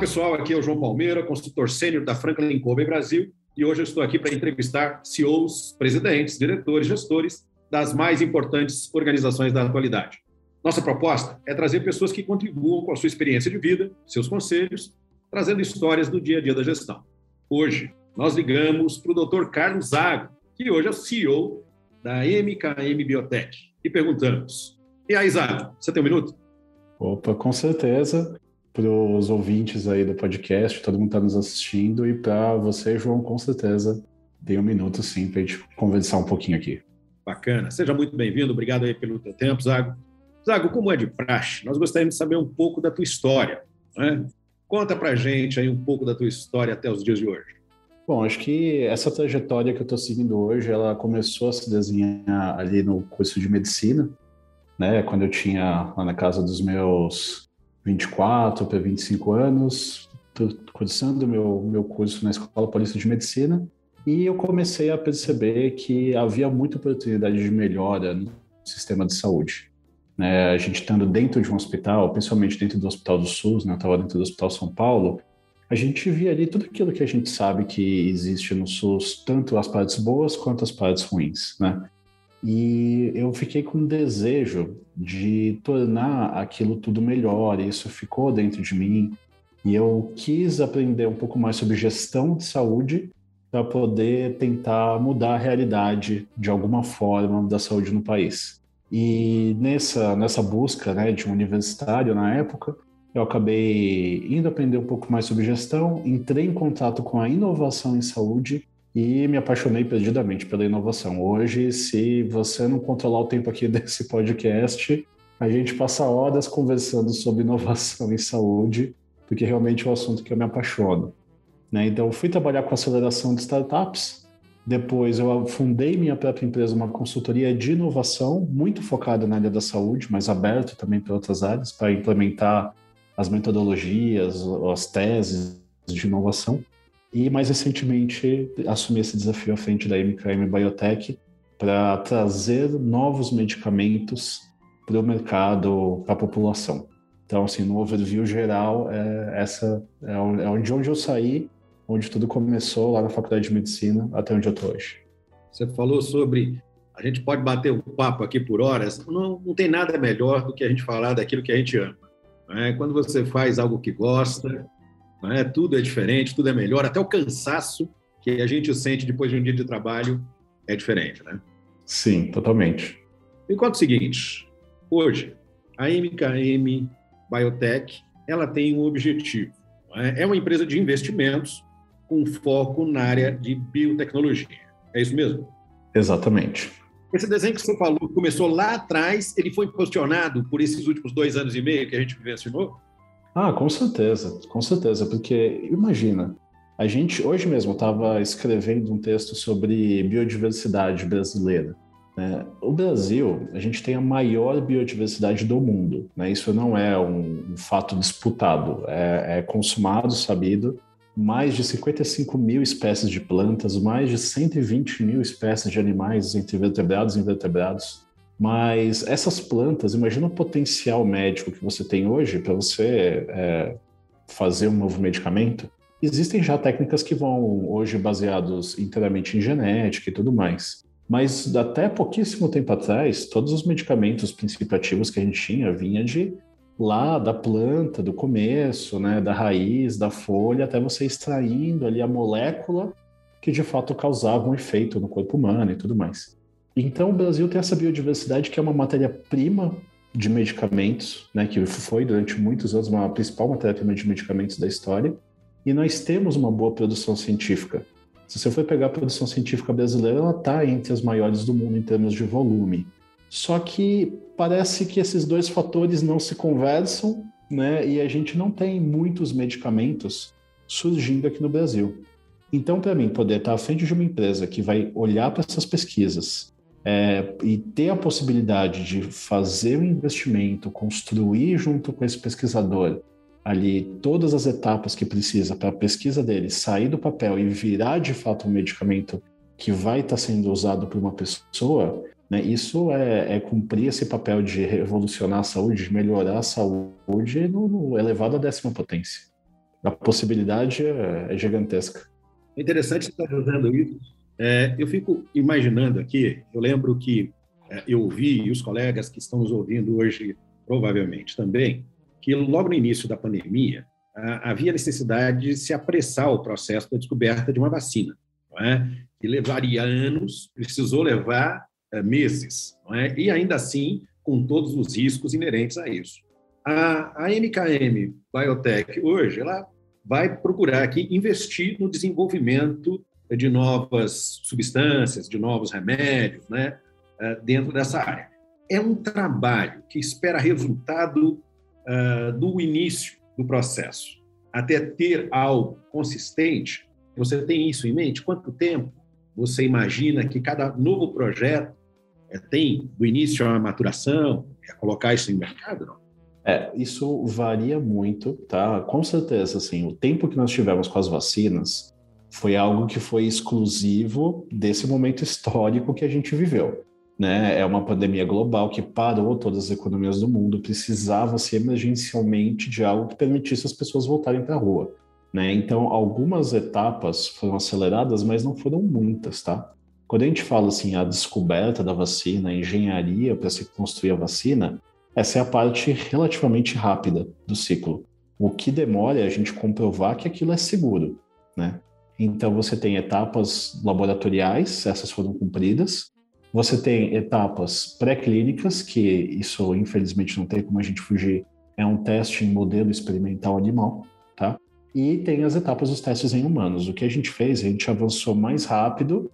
Pessoal, aqui é o João Palmeira, consultor sênior da Franklin Covey Brasil e hoje eu estou aqui para entrevistar CEOs, presidentes, diretores, gestores das mais importantes organizações da atualidade. Nossa proposta é trazer pessoas que contribuam com a sua experiência de vida, seus conselhos, trazendo histórias do dia a dia da gestão. Hoje, nós ligamos para o Dr. Carlos Zago, que hoje é o CEO da MKM Biotech, e perguntamos: E aí, Zago, você tem um minuto? Opa, com certeza para os ouvintes aí do podcast, todo mundo está nos assistindo, e para você, João, com certeza, tem um minuto sim para a gente conversar um pouquinho aqui. Bacana. Seja muito bem-vindo, obrigado aí pelo teu tempo, Zago. Zago, como é de praxe, nós gostaríamos de saber um pouco da tua história. Né? Conta para gente aí um pouco da tua história até os dias de hoje. Bom, acho que essa trajetória que eu estou seguindo hoje, ela começou a se desenhar ali no curso de medicina, né? Quando eu tinha lá na casa dos meus 24 para 25 anos, cursando meu, meu curso na Escola Paulista de Medicina, e eu comecei a perceber que havia muita oportunidade de melhora no sistema de saúde. Né? A gente estando dentro de um hospital, principalmente dentro do Hospital do SUS, né? eu estava dentro do Hospital São Paulo, a gente via ali tudo aquilo que a gente sabe que existe no SUS, tanto as partes boas quanto as partes ruins, né? E eu fiquei com um desejo de tornar aquilo tudo melhor, e isso ficou dentro de mim. E eu quis aprender um pouco mais sobre gestão de saúde para poder tentar mudar a realidade de alguma forma da saúde no país. E nessa, nessa busca né, de um universitário na época, eu acabei indo aprender um pouco mais sobre gestão, entrei em contato com a inovação em saúde e me apaixonei perdidamente pela inovação. Hoje, se você não controlar o tempo aqui desse podcast, a gente passa horas conversando sobre inovação em saúde, porque realmente é um assunto que eu me apaixono. Né? Então, fui trabalhar com aceleração de startups. Depois, eu fundei minha própria empresa, uma consultoria de inovação, muito focada na área da saúde, mas aberto também para outras áreas, para implementar as metodologias, as teses de inovação. E mais recentemente assumi esse desafio à frente da MKM Biotech para trazer novos medicamentos para o mercado, para a população. Então, assim, no overview geral, é, essa é, é de onde eu saí, onde tudo começou, lá na Faculdade de Medicina, até onde eu estou hoje. Você falou sobre. A gente pode bater um papo aqui por horas, não, não tem nada melhor do que a gente falar daquilo que a gente ama. É? Quando você faz algo que gosta, né? Tudo é diferente, tudo é melhor, até o cansaço que a gente sente depois de um dia de trabalho é diferente, né? Sim, totalmente. Enquanto o seguinte, hoje a MKM Biotech ela tem um objetivo, é? é uma empresa de investimentos com foco na área de biotecnologia. É isso mesmo? Exatamente. Esse desenho que você falou começou lá atrás, ele foi posicionado por esses últimos dois anos e meio que a gente vivenciou? Ah, com certeza, com certeza, porque imagina, a gente hoje mesmo estava escrevendo um texto sobre biodiversidade brasileira. Né? O Brasil, a gente tem a maior biodiversidade do mundo. Né? Isso não é um, um fato disputado, é, é consumado, sabido. Mais de 55 mil espécies de plantas, mais de 120 mil espécies de animais, entre vertebrados e invertebrados. Mas essas plantas, imagina o potencial médico que você tem hoje para você é, fazer um novo medicamento. Existem já técnicas que vão hoje baseados inteiramente em genética e tudo mais. Mas até pouquíssimo tempo atrás, todos os medicamentos principativos que a gente tinha vinha de lá da planta, do começo, né, da raiz, da folha, até você extraindo ali a molécula que de fato causava um efeito no corpo humano e tudo mais. Então, o Brasil tem essa biodiversidade que é uma matéria-prima de medicamentos, né, que foi durante muitos anos uma principal matéria-prima de medicamentos da história, e nós temos uma boa produção científica. Se você for pegar a produção científica brasileira, ela está entre as maiores do mundo em termos de volume. Só que parece que esses dois fatores não se conversam né? E a gente não tem muitos medicamentos surgindo aqui no Brasil. Então, para mim, poder estar à frente de uma empresa que vai olhar para essas pesquisas é, e ter a possibilidade de fazer um investimento, construir junto com esse pesquisador ali todas as etapas que precisa para a pesquisa dele sair do papel e virar de fato um medicamento que vai estar sendo usado por uma pessoa, né, isso é, é, cumprir esse papel de revolucionar a saúde, de melhorar a saúde no, no elevado à décima potência. A possibilidade é, é gigantesca. É interessante você estar fazendo isso. É, eu fico imaginando aqui, eu lembro que é, eu ouvi, e os colegas que estão nos ouvindo hoje provavelmente também, que logo no início da pandemia havia necessidade de se apressar o processo da descoberta de uma vacina, é? que levaria anos, precisou levar é, meses, é? e ainda assim com todos os riscos inerentes a isso. A, a MKM Biotech hoje ela vai procurar aqui investir no desenvolvimento de novas substâncias, de novos remédios, né, é, dentro dessa área. É um trabalho que espera resultado uh, do início do processo até ter algo consistente. Você tem isso em mente? Quanto tempo você imagina que cada novo projeto é, tem do início à maturação, é colocar isso em mercado? Não? É, isso varia muito, tá? Com certeza, assim, o tempo que nós tivemos com as vacinas foi algo que foi exclusivo desse momento histórico que a gente viveu. Né? É uma pandemia global que parou todas as economias do mundo, precisava-se emergencialmente de algo que permitisse as pessoas voltarem para a rua. Né? Então, algumas etapas foram aceleradas, mas não foram muitas, tá? Quando a gente fala assim, a descoberta da vacina, a engenharia para se construir a vacina, essa é a parte relativamente rápida do ciclo. O que demora é a gente comprovar que aquilo é seguro, né? Então você tem etapas laboratoriais, essas foram cumpridas. Você tem etapas pré-clínicas, que isso infelizmente não tem como a gente fugir, é um teste em modelo experimental animal, tá? E tem as etapas dos testes em humanos. O que a gente fez, a gente avançou mais rápido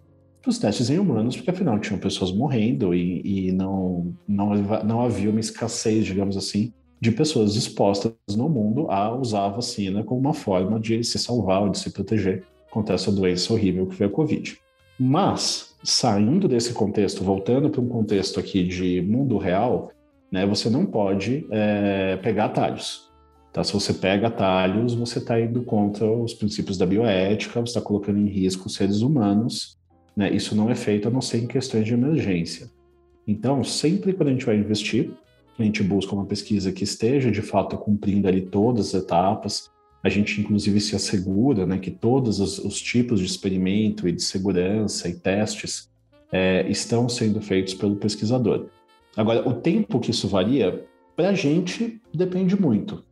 os testes em humanos, porque afinal tinham pessoas morrendo e, e não, não, não havia uma escassez, digamos assim, de pessoas dispostas no mundo a usar a vacina como uma forma de se salvar ou de se proteger contra essa doença horrível que foi a Covid. Mas, saindo desse contexto, voltando para um contexto aqui de mundo real, né, você não pode é, pegar atalhos. Tá? Se você pega atalhos, você está indo contra os princípios da bioética, você está colocando em risco os seres humanos né? Isso não é feito a não ser em questões de emergência. Então, sempre quando a gente vai investir, a gente busca uma pesquisa que esteja de fato cumprindo ali todas as etapas. A gente, inclusive, se assegura né, que todos os, os tipos de experimento e de segurança e testes é, estão sendo feitos pelo pesquisador. Agora, o tempo que isso varia, para a gente, depende muito.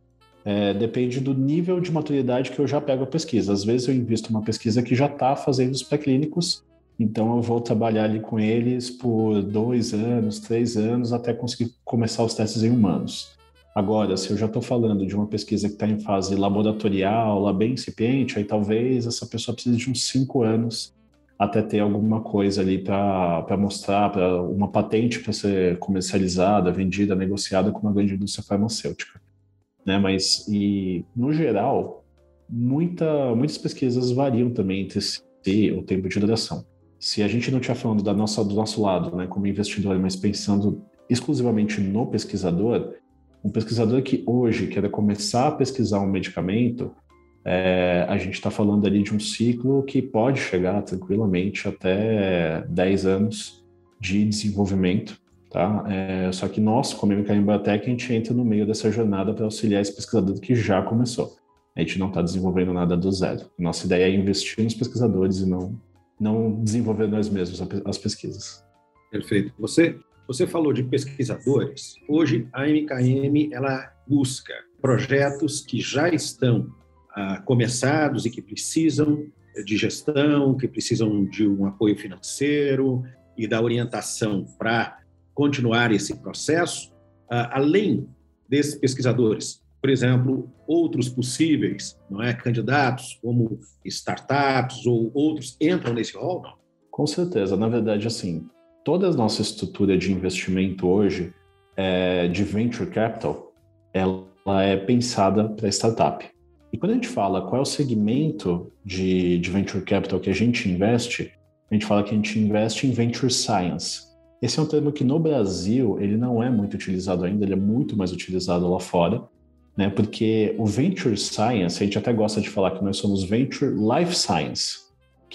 É, depende do nível de maturidade que eu já pego a pesquisa. Às vezes eu invisto uma pesquisa que já está fazendo os pré-clínicos então eu vou trabalhar ali com eles por dois anos, três anos, até conseguir começar os testes em humanos. Agora, se eu já estou falando de uma pesquisa que está em fase laboratorial, lá bem incipiente, aí talvez essa pessoa precise de uns cinco anos até ter alguma coisa ali para mostrar, para uma patente para ser comercializada, vendida, negociada com uma grande indústria farmacêutica. Né? Mas, e, no geral, muita, muitas pesquisas variam também entre si o tempo de duração se a gente não estiver falando da nossa, do nosso lado, né, como investidor, mas pensando exclusivamente no pesquisador, um pesquisador que hoje quer começar a pesquisar um medicamento, é, a gente está falando ali de um ciclo que pode chegar tranquilamente até 10 anos de desenvolvimento, tá? É, só que nós, como MKM Biotech, a gente entra no meio dessa jornada para auxiliar esse pesquisador que já começou. A gente não está desenvolvendo nada do zero. Nossa ideia é investir nos pesquisadores e não não desenvolver nós mesmos as pesquisas. Perfeito. Você, você falou de pesquisadores. Hoje, a MKM ela busca projetos que já estão ah, começados e que precisam de gestão, que precisam de um apoio financeiro e da orientação para continuar esse processo, ah, além desses pesquisadores por exemplo, outros possíveis não é, candidatos, como startups ou outros, entram nesse rol? Com certeza. Na verdade, assim, toda a nossa estrutura de investimento hoje, é, de venture capital, ela é pensada para startup. E quando a gente fala qual é o segmento de, de venture capital que a gente investe, a gente fala que a gente investe em venture science. Esse é um termo que no Brasil ele não é muito utilizado ainda, ele é muito mais utilizado lá fora, né? Porque o venture science, a gente até gosta de falar que nós somos venture life science,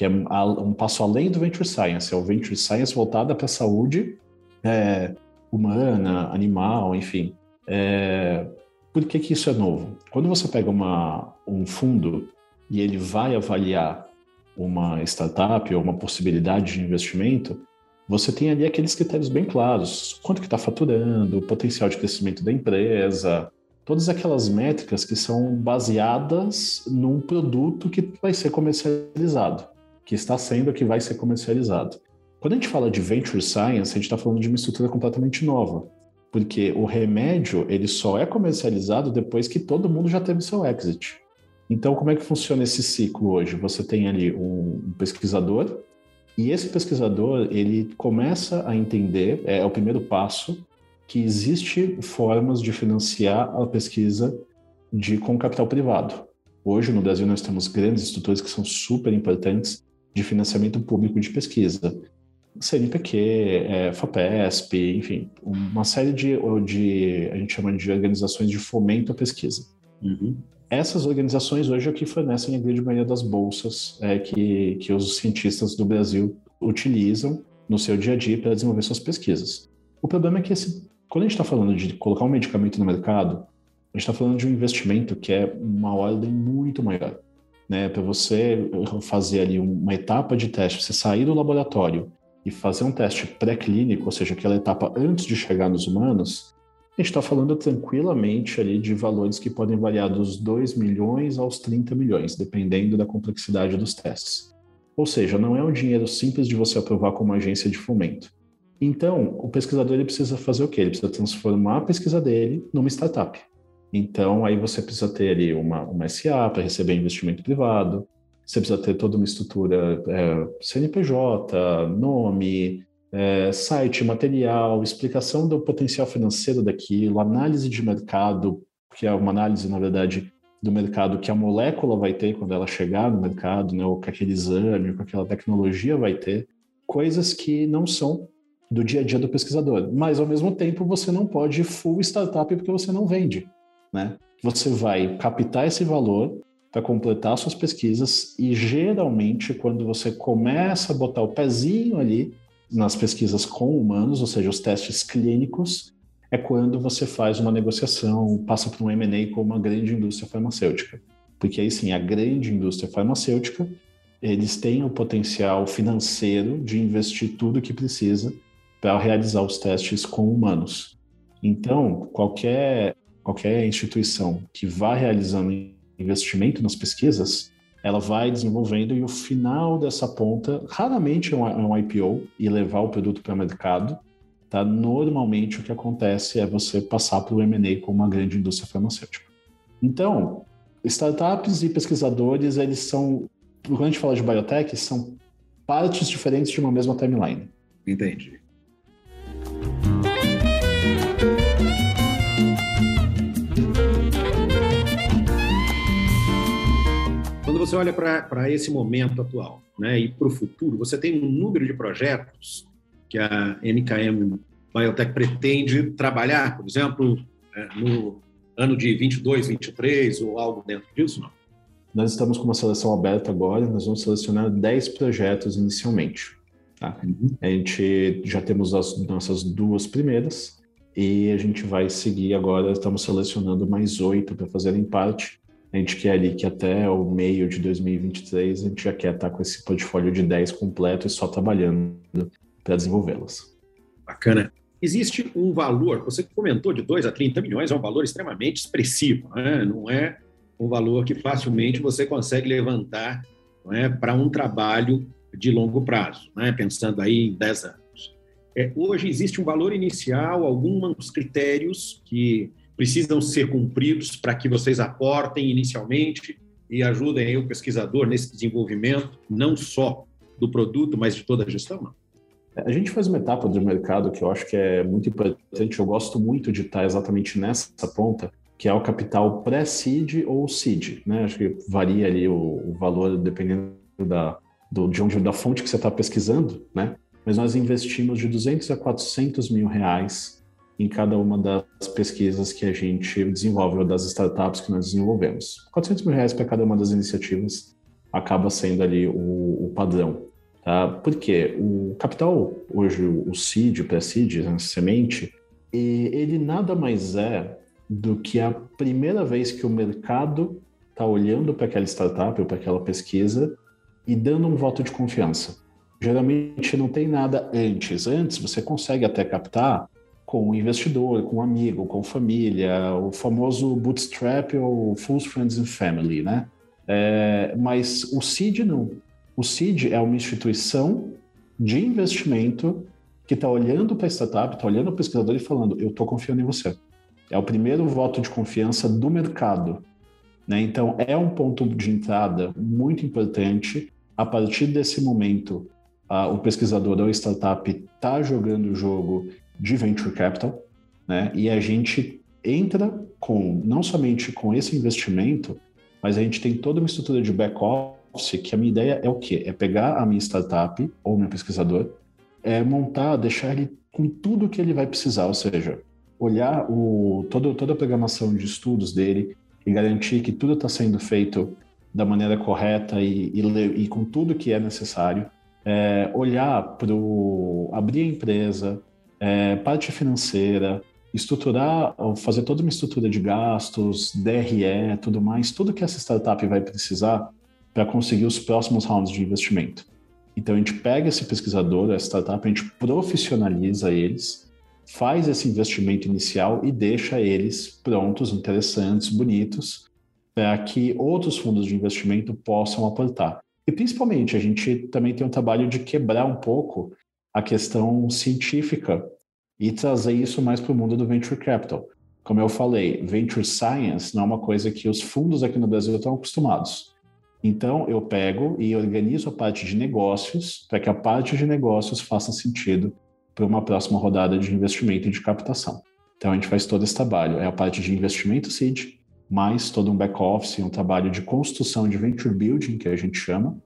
que é um passo além do venture science, é o venture science voltada para a saúde é, humana, animal, enfim. É, por que, que isso é novo? Quando você pega uma, um fundo e ele vai avaliar uma startup ou uma possibilidade de investimento, você tem ali aqueles critérios bem claros. Quanto que está faturando, o potencial de crescimento da empresa, todas aquelas métricas que são baseadas num produto que vai ser comercializado, que está sendo que vai ser comercializado. Quando a gente fala de venture science, a gente está falando de uma estrutura completamente nova porque o remédio ele só é comercializado depois que todo mundo já teve seu exit. Então, como é que funciona esse ciclo hoje? Você tem ali um, pesquisador e esse pesquisador ele começa a entender, é, é o primeiro passo, que existe formas de financiar a pesquisa de com capital privado. Hoje no Brasil nós temos grandes estruturas que são super importantes de financiamento público de pesquisa. CNPq, é, FAPESP, enfim, uma série de, de, a gente chama de organizações de fomento à pesquisa. Uhum. Essas organizações hoje é que fornecem a grande maioria das bolsas é, que, que os cientistas do Brasil utilizam no seu dia a dia para desenvolver suas pesquisas. O problema é que esse, quando a gente está falando de colocar um medicamento no mercado, a gente está falando de um investimento que é uma ordem muito maior. Né, para você fazer ali uma etapa de teste, você sair do laboratório e fazer um teste pré-clínico, ou seja, aquela etapa antes de chegar nos humanos, a gente está falando tranquilamente ali de valores que podem variar dos 2 milhões aos 30 milhões, dependendo da complexidade dos testes. Ou seja, não é um dinheiro simples de você aprovar como agência de fomento. Então, o pesquisador ele precisa fazer o quê? Ele precisa transformar a pesquisa dele numa startup. Então, aí você precisa ter ali uma, uma SA para receber investimento privado, você precisa ter toda uma estrutura é, CNPJ, nome, é, site, material, explicação do potencial financeiro daquilo, análise de mercado, que é uma análise, na verdade, do mercado que a molécula vai ter quando ela chegar no mercado, né, ou que aquele exame, com aquela tecnologia vai ter, coisas que não são do dia a dia do pesquisador. Mas, ao mesmo tempo, você não pode full startup porque você não vende. Né? Você vai captar esse valor, para completar suas pesquisas e geralmente quando você começa a botar o pezinho ali nas pesquisas com humanos, ou seja, os testes clínicos, é quando você faz uma negociação, passa por um M&A com uma grande indústria farmacêutica. Porque aí sim, a grande indústria farmacêutica, eles têm o potencial financeiro de investir tudo que precisa para realizar os testes com humanos. Então, qualquer qualquer instituição que vá realizando investimento nas pesquisas, ela vai desenvolvendo e o final dessa ponta raramente é um, é IPO e levar o produto para o mercado. Tá? Normalmente o que acontece é você passar para o M&A com uma grande indústria farmacêutica. Então, startups e pesquisadores, eles são, quando a gente fala de biotech, são partes diferentes de uma mesma timeline. Entendi. Você olha para esse momento atual né, e para o futuro, você tem um número de projetos que a MKM Biotech pretende trabalhar, por exemplo, é, no ano de 22, 23 ou algo dentro disso, não? Nós estamos com uma seleção aberta agora, nós vamos selecionar 10 projetos inicialmente. Tá? Uhum. A gente já temos as nossas duas primeiras e a gente vai seguir agora, estamos selecionando mais oito para fazerem parte a gente quer ali que até o meio de 2023 a gente já quer estar com esse portfólio de 10 completo e só trabalhando para desenvolvê-las. Bacana. Existe um valor, você comentou de 2 a 30 milhões, é um valor extremamente expressivo, né? não é um valor que facilmente você consegue levantar é, para um trabalho de longo prazo, né? pensando aí em 10 anos. É, hoje existe um valor inicial, alguns critérios que precisam ser cumpridos para que vocês aportem inicialmente e ajudem o pesquisador nesse desenvolvimento, não só do produto, mas de toda a gestão? Não? A gente faz uma etapa do mercado que eu acho que é muito importante, eu gosto muito de estar exatamente nessa ponta, que é o capital pré-seed ou seed, né? Acho que varia ali o, o valor dependendo da, do, de onde, da fonte que você está pesquisando, né? Mas nós investimos de 200 a 400 mil reais em cada uma das pesquisas que a gente desenvolve, ou das startups que nós desenvolvemos. 400 mil reais para cada uma das iniciativas acaba sendo ali o, o padrão. Tá? Porque o capital, hoje, o seed, o pré-seed, a semente, ele nada mais é do que a primeira vez que o mercado está olhando para aquela startup ou para aquela pesquisa e dando um voto de confiança. Geralmente não tem nada antes. Antes você consegue até captar com um investidor, com um amigo, com família, o famoso bootstrap ou full friends and family, né? É, mas o seed não. O seed é uma instituição de investimento que está olhando para a startup, está olhando para o pesquisador e falando: eu estou confiando em você. É o primeiro voto de confiança do mercado. Né? Então, é um ponto de entrada muito importante. A partir desse momento, o pesquisador ou startup está jogando o jogo de venture capital, né? E a gente entra com não somente com esse investimento, mas a gente tem toda uma estrutura de back office que a minha ideia é o quê? É pegar a minha startup ou meu pesquisador, é montar, deixar ele com tudo que ele vai precisar, ou seja, olhar o, todo, toda a programação de estudos dele e garantir que tudo está sendo feito da maneira correta e, e, e com tudo que é necessário é, olhar para abrir a empresa, é, parte financeira, estruturar, fazer toda uma estrutura de gastos, DRE, tudo mais, tudo que essa startup vai precisar para conseguir os próximos rounds de investimento. Então a gente pega esse pesquisador, essa startup, a gente profissionaliza eles, faz esse investimento inicial e deixa eles prontos, interessantes, bonitos, para que outros fundos de investimento possam aportar. E principalmente, a gente também tem um trabalho de quebrar um pouco a questão científica e trazer isso mais para o mundo do venture capital. Como eu falei, venture science não é uma coisa que os fundos aqui no Brasil estão acostumados. Então, eu pego e organizo a parte de negócios para que a parte de negócios faça sentido para uma próxima rodada de investimento e de captação. Então, a gente faz todo esse trabalho. É a parte de investimento seed, mais todo um back-office, um trabalho de construção de venture building, que a gente chama,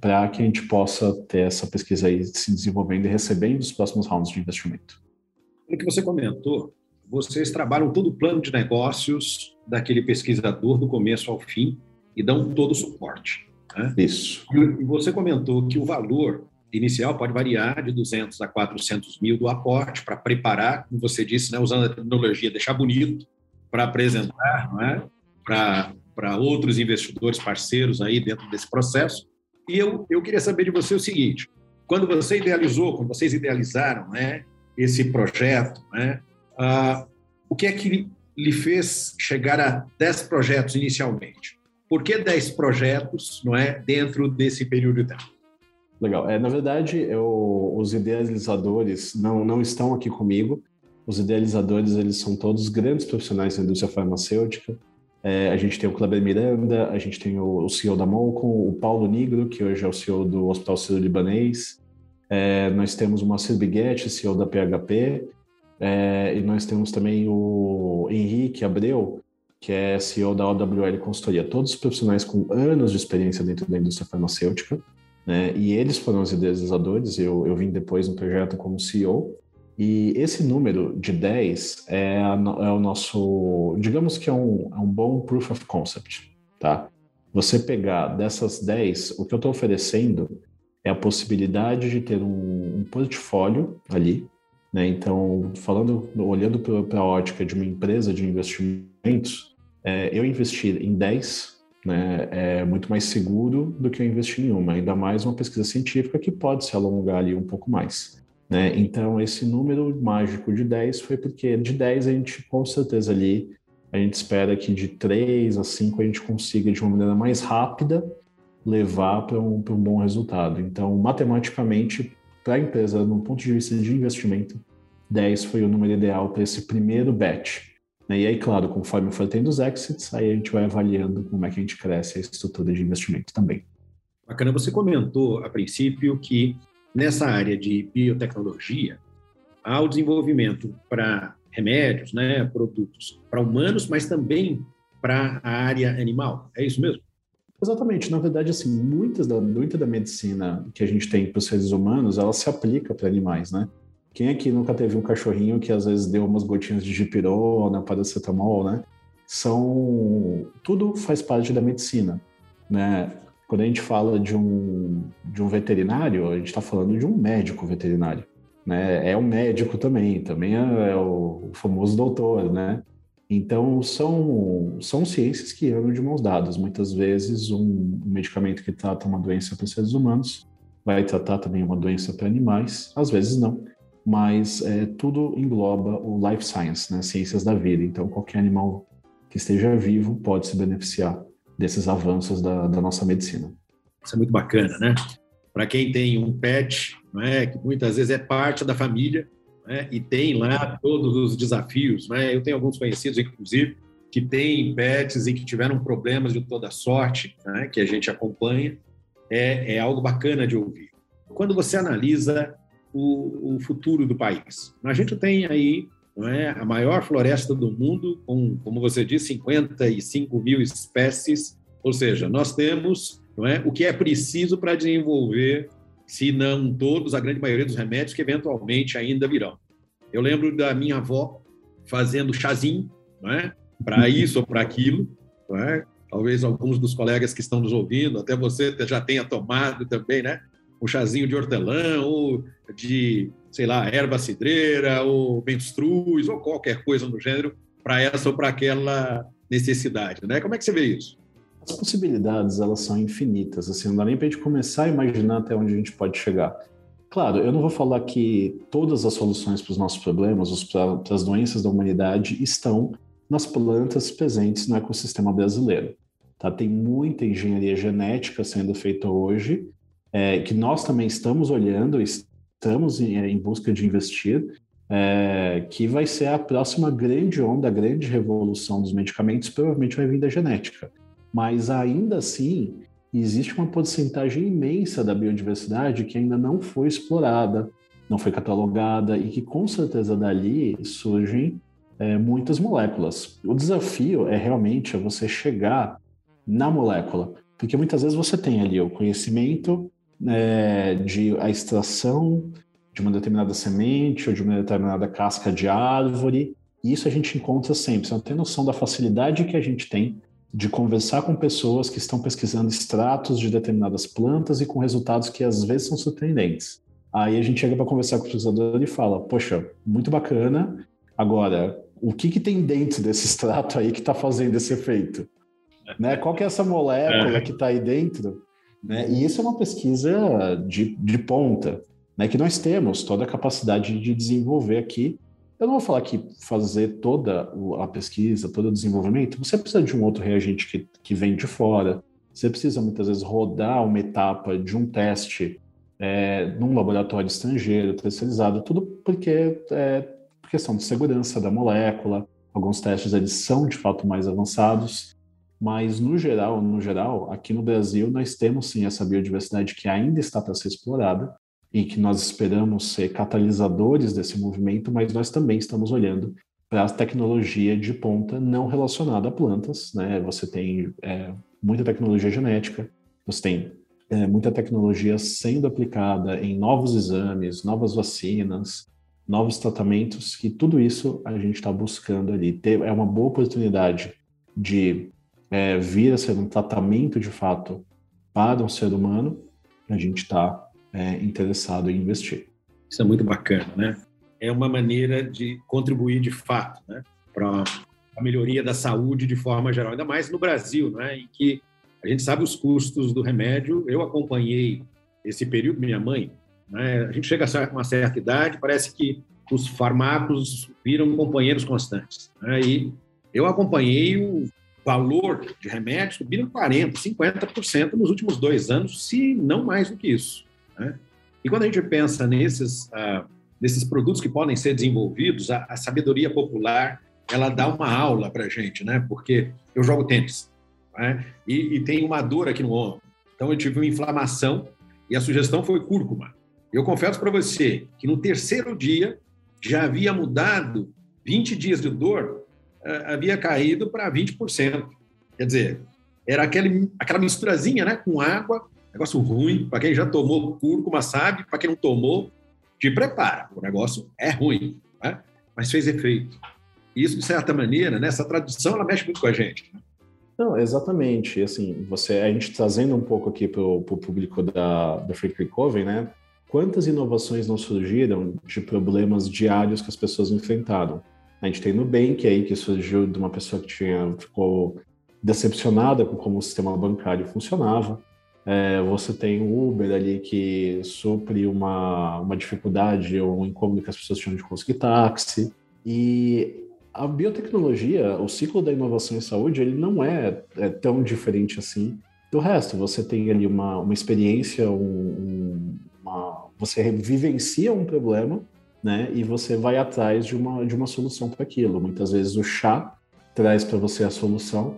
para que a gente possa ter essa pesquisa aí se desenvolvendo e recebendo os próximos rounds de investimento. O que você comentou, vocês trabalham todo o plano de negócios daquele pesquisador do começo ao fim e dão todo o suporte. Né? Isso. E você comentou que o valor inicial pode variar de 200 a 400 mil do aporte para preparar, como você disse, né, usando a tecnologia, deixar bonito, para apresentar não é? para outros investidores parceiros aí dentro desse processo. E eu, eu queria saber de você o seguinte: quando você idealizou, quando vocês idealizaram né, esse projeto, né, uh, o que é que lhe fez chegar a 10 projetos inicialmente? Por que 10 projetos não é, dentro desse período de tempo? Legal. É, na verdade, eu, os idealizadores não, não estão aqui comigo. Os idealizadores, eles são todos grandes profissionais da indústria farmacêutica. É, a gente tem o Kleber Miranda, a gente tem o, o CEO da Molcom, o Paulo Nigro, que hoje é o CEO do Hospital Sírio-Libanês. É, nós temos o Marcelo Biguetti, CEO da PHP. É, e nós temos também o Henrique Abreu, que é CEO da OWL Consultoria. Todos profissionais com anos de experiência dentro da indústria farmacêutica. Né? E eles foram os idealizadores, eu, eu vim depois no projeto como CEO. E esse número de 10 é, é o nosso, digamos que é um, é um bom proof of concept, tá? Você pegar dessas 10, o que eu estou oferecendo é a possibilidade de ter um, um portfólio ali, né? Então, falando, olhando para a ótica de uma empresa de investimentos, é, eu investir em 10 né, é muito mais seguro do que eu investir em uma, ainda mais uma pesquisa científica que pode se alongar ali um pouco mais. Né? Então, esse número mágico de 10 foi porque de 10 a gente, com certeza, ali, a gente espera que de 3 a 5 a gente consiga, de uma maneira mais rápida, levar para um, um bom resultado. Então, matematicamente, para a empresa, no ponto de vista de investimento, 10 foi o número ideal para esse primeiro batch. Né? E aí, claro, conforme for tendo os exits, aí a gente vai avaliando como é que a gente cresce a estrutura de investimento também. Bacana, você comentou a princípio que nessa área de biotecnologia, há o desenvolvimento para remédios, né, produtos para humanos, mas também para a área animal. É isso mesmo? Exatamente. Na verdade, assim, muitas da, muita da medicina que a gente tem para os seres humanos, ela se aplica para animais, né? Quem aqui nunca teve um cachorrinho que às vezes deu umas gotinhas de gipirona, paracetamol, né? São tudo faz parte da medicina, né? Quando a gente fala de um, de um veterinário, a gente está falando de um médico veterinário, né? É um médico também, também é, é o famoso doutor, né? Então, são, são ciências que andam de mãos dadas. Muitas vezes, um medicamento que trata uma doença para seres humanos vai tratar também uma doença para animais, às vezes não, mas é, tudo engloba o life science, né? ciências da vida. Então, qualquer animal que esteja vivo pode se beneficiar desses avanços da, da nossa medicina. Isso é muito bacana, né? Para quem tem um pet, né, que muitas vezes é parte da família, né, e tem lá todos os desafios. Né? Eu tenho alguns conhecidos, inclusive, que têm pets e que tiveram problemas de toda sorte, né, que a gente acompanha. É, é algo bacana de ouvir. Quando você analisa o, o futuro do país, a gente tem aí é, a maior floresta do mundo, com, como você disse, 55 mil espécies, ou seja, nós temos não é, o que é preciso para desenvolver se não todos, a grande maioria dos remédios que eventualmente ainda virão. Eu lembro da minha avó fazendo chazinho, não é? Para uhum. isso ou para aquilo, não é? Talvez alguns dos colegas que estão nos ouvindo, até você já tenha tomado também, né? Um chazinho de hortelã ou de, sei lá, erva cidreira ou menstruz ou qualquer coisa no gênero para essa ou para aquela necessidade, né? Como é que você vê isso? As possibilidades, elas são infinitas, assim, não dá nem para a gente começar a imaginar até onde a gente pode chegar. Claro, eu não vou falar que todas as soluções para os nossos problemas, para as doenças da humanidade, estão nas plantas presentes no ecossistema brasileiro. Tá? Tem muita engenharia genética sendo feita hoje, é, que nós também estamos olhando, estamos em, em busca de investir, é, que vai ser a próxima grande onda, a grande revolução dos medicamentos, provavelmente vai vir da genética mas ainda assim existe uma porcentagem imensa da biodiversidade que ainda não foi explorada, não foi catalogada e que com certeza dali surgem é, muitas moléculas. O desafio é realmente você chegar na molécula, porque muitas vezes você tem ali o conhecimento é, de a extração de uma determinada semente ou de uma determinada casca de árvore, e isso a gente encontra sempre. Você não tem noção da facilidade que a gente tem de conversar com pessoas que estão pesquisando extratos de determinadas plantas e com resultados que às vezes são surpreendentes. Aí a gente chega para conversar com o pesquisador e fala: Poxa, muito bacana. Agora, o que, que tem dentro desse extrato aí que está fazendo esse efeito? Né? Qual que é essa molécula é. que está aí dentro? Né? E isso é uma pesquisa de, de ponta, né? que nós temos toda a capacidade de desenvolver aqui eu não vou falar que fazer toda a pesquisa, todo o desenvolvimento, você precisa de um outro reagente que, que vem de fora, você precisa muitas vezes rodar uma etapa de um teste é, num laboratório estrangeiro, terceirizado, tudo porque é questão de segurança da molécula, alguns testes eles são de fato mais avançados, mas no geral, no geral, aqui no Brasil nós temos sim essa biodiversidade que ainda está para ser explorada, e que nós esperamos ser catalisadores desse movimento, mas nós também estamos olhando para a tecnologia de ponta não relacionada a plantas. Né? Você tem é, muita tecnologia genética, você tem é, muita tecnologia sendo aplicada em novos exames, novas vacinas, novos tratamentos, que tudo isso a gente está buscando ali. É uma boa oportunidade de é, vir a ser um tratamento de fato para um ser humano. A gente está é, interessado em investir. Isso é muito bacana, né? É uma maneira de contribuir de fato, né, para a melhoria da saúde de forma geral, ainda mais no Brasil, né, em que a gente sabe os custos do remédio. Eu acompanhei esse período, minha mãe, né, a gente chega a uma certa idade, parece que os fármacos viram companheiros constantes. Né, e eu acompanhei o valor de remédios subindo 40%, 50% nos últimos dois anos, se não mais do que isso. Né? E quando a gente pensa nesses, ah, nesses produtos que podem ser desenvolvidos, a, a sabedoria popular ela dá uma aula para a gente, né? Porque eu jogo tênis né? e, e tenho uma dor aqui no ombro. Então eu tive uma inflamação e a sugestão foi cúrcuma. Eu confesso para você que no terceiro dia já havia mudado 20 dias de dor havia caído para 20%. Quer dizer, era aquele, aquela misturazinha né, com água, negócio ruim. Para quem já tomou cúrcuma sabe, para quem não tomou, te prepara. O negócio é ruim, né? mas fez efeito. Isso, de certa maneira, né, essa tradução, ela mexe muito com a gente. Né? Não, exatamente. Assim, você, a gente trazendo um pouco aqui para o público da, da Freak Recovery, né? Quantas inovações não surgiram de problemas diários que as pessoas enfrentaram? A gente tem Nubank aí, que surgiu de uma pessoa que tinha, ficou decepcionada com como o sistema bancário funcionava. É, você tem o Uber ali que supre uma, uma dificuldade ou um incômodo que as pessoas tinham de conseguir táxi. E a biotecnologia, o ciclo da inovação em saúde, ele não é, é tão diferente assim do resto. Você tem ali uma, uma experiência, um, um, uma, você vivencia um problema, né? E você vai atrás de uma, de uma solução para aquilo. Muitas vezes o chá traz para você a solução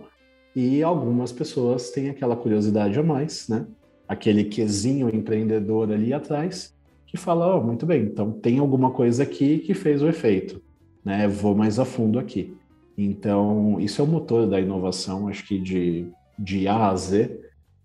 e algumas pessoas têm aquela curiosidade a mais, né? Aquele quesinho empreendedor ali atrás que fala, oh, muito bem, então tem alguma coisa aqui que fez o efeito né? Vou mais a fundo aqui. Então, isso é o motor da inovação, acho que de, de A a Z,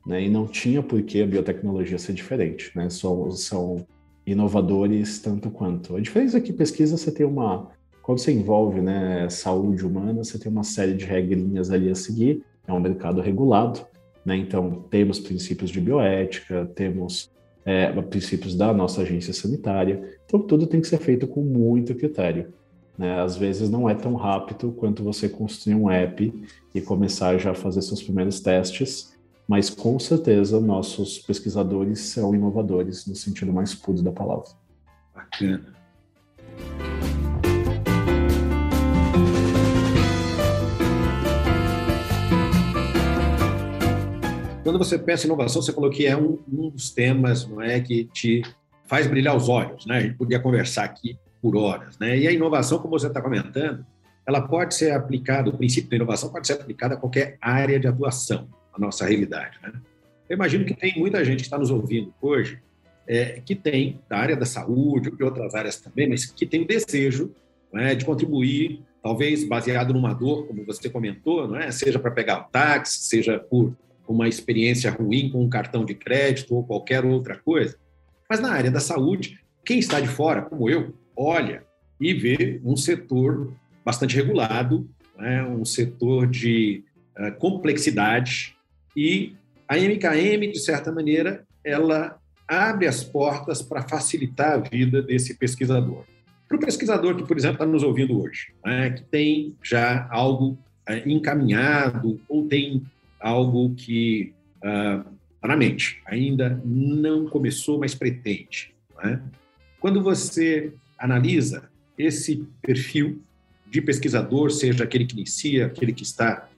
né? E não tinha por que a biotecnologia ser diferente, né? São, são inovadores tanto quanto. A diferença é que pesquisa você tem uma quando você envolve né, saúde humana, você tem uma série de regrinhas ali a seguir, é um mercado regulado, né? Então, temos princípios de bioética, temos é, princípios da nossa agência sanitária, então tudo tem que ser feito com muito critério. Né? Às vezes não é tão rápido quanto você construir um app e começar já a fazer seus primeiros testes, mas com certeza nossos pesquisadores são inovadores no sentido mais puro da palavra. Bacana. Quando você pensa em inovação, você falou que é um, um dos temas, não é, que te faz brilhar os olhos, né? A gente podia conversar aqui por horas. Né? E a inovação, como você está comentando, ela pode ser aplicada, o princípio da inovação pode ser aplicado a qualquer área de atuação na nossa realidade. Né? Eu imagino que tem muita gente que está nos ouvindo hoje é, que tem, da área da saúde, de outras áreas também, mas que tem o desejo é, de contribuir, talvez baseado numa dor, como você comentou, não é? seja para pegar o táxi, seja por uma experiência ruim com um cartão de crédito ou qualquer outra coisa. Mas na área da saúde, quem está de fora, como eu, olha e vê um setor bastante regulado, né, um setor de uh, complexidade e a MKM, de certa maneira, ela abre as portas para facilitar a vida desse pesquisador. Para o pesquisador que, por exemplo, está nos ouvindo hoje, né, que tem já algo uh, encaminhado ou tem algo que uh, na mente ainda não começou, mas pretende. Né? Quando você analisa esse perfil de pesquisador, seja aquele que inicia, aquele que está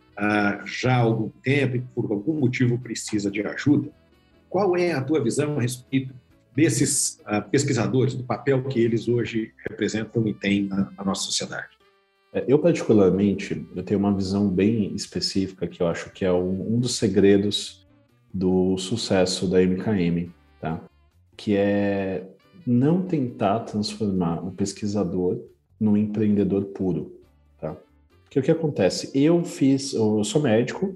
já há algum tempo e por algum motivo precisa de ajuda, qual é a tua visão a respeito desses ah, pesquisadores, do papel que eles hoje representam e têm na, na nossa sociedade? É, eu, particularmente, eu tenho uma visão bem específica que eu acho que é um, um dos segredos do sucesso da MKM, tá? que é não tentar transformar o pesquisador num empreendedor puro? Porque o que acontece? Eu fiz, eu sou médico,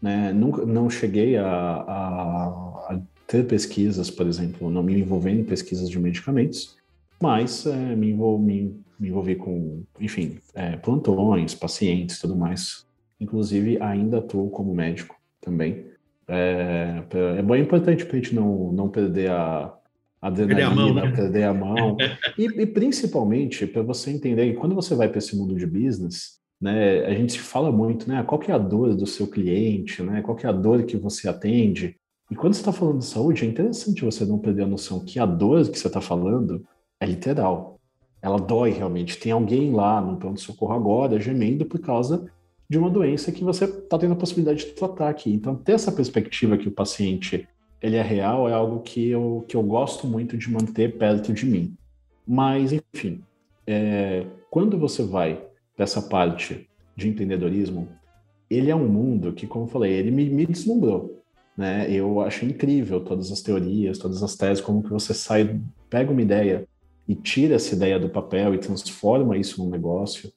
né? Nunca, não cheguei a, a, a ter pesquisas, por exemplo, não me envolvendo em pesquisas de medicamentos, mas é, me, envolvi, me, me, envolvi com, enfim, é, plantões, pacientes, tudo mais. Inclusive, ainda atuo como médico também. É, é, é importante para a gente não, não perder a, adrenalina, perder a mão, né? perder a mão. e, e principalmente para você entender que quando você vai para esse mundo de business, né, a gente fala muito, né, qual que é a dor do seu cliente, né, qual que é a dor que você atende. E quando você está falando de saúde, é interessante você não perder a noção que a dor que você está falando é literal. Ela dói realmente. Tem alguém lá no pronto-socorro agora gemendo por causa de uma doença que você está tendo a possibilidade de tratar aqui. Então, ter essa perspectiva que o paciente ele é real, é algo que eu, que eu gosto muito de manter perto de mim. Mas, enfim, é, quando você vai dessa parte de empreendedorismo, ele é um mundo que, como eu falei, ele me, me deslumbrou. Né? Eu acho incrível todas as teorias, todas as teses, como que você sai, pega uma ideia e tira essa ideia do papel e transforma isso num negócio.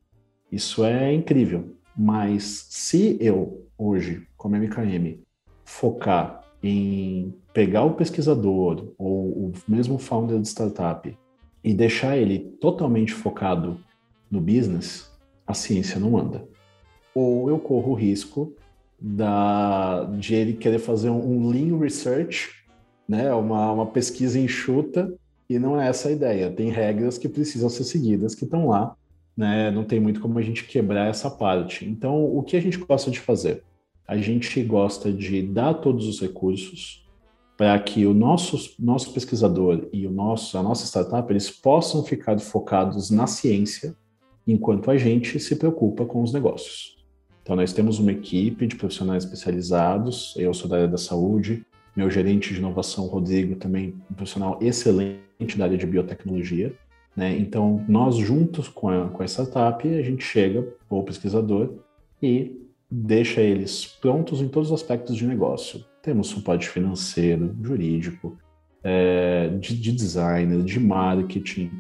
Isso é incrível. Mas se eu, hoje, como MKM, focar em pegar o pesquisador ou o mesmo founder de startup e deixar ele totalmente focado no business, a ciência não anda. Ou eu corro o risco da, de ele querer fazer um, lean research, né, uma, uma pesquisa enxuta, e não é essa a ideia. Tem regras que precisam ser seguidas, que estão lá, né, não tem muito como a gente quebrar essa parte. Então, o que a gente gosta de fazer? A gente gosta de dar todos os recursos para que o nosso, nosso pesquisador e o nosso, a nossa startup eles possam ficar focados na ciência, enquanto a gente se preocupa com os negócios. Então, nós temos uma equipe de profissionais especializados, eu sou da área da saúde, meu gerente de inovação, Rodrigo, também um profissional excelente da área de biotecnologia. Né? Então, nós juntos com a, com a startup, a gente chega, ou o pesquisador, e deixa eles prontos em todos os aspectos de negócio. Temos suporte financeiro, jurídico, é, de, de designer, de marketing,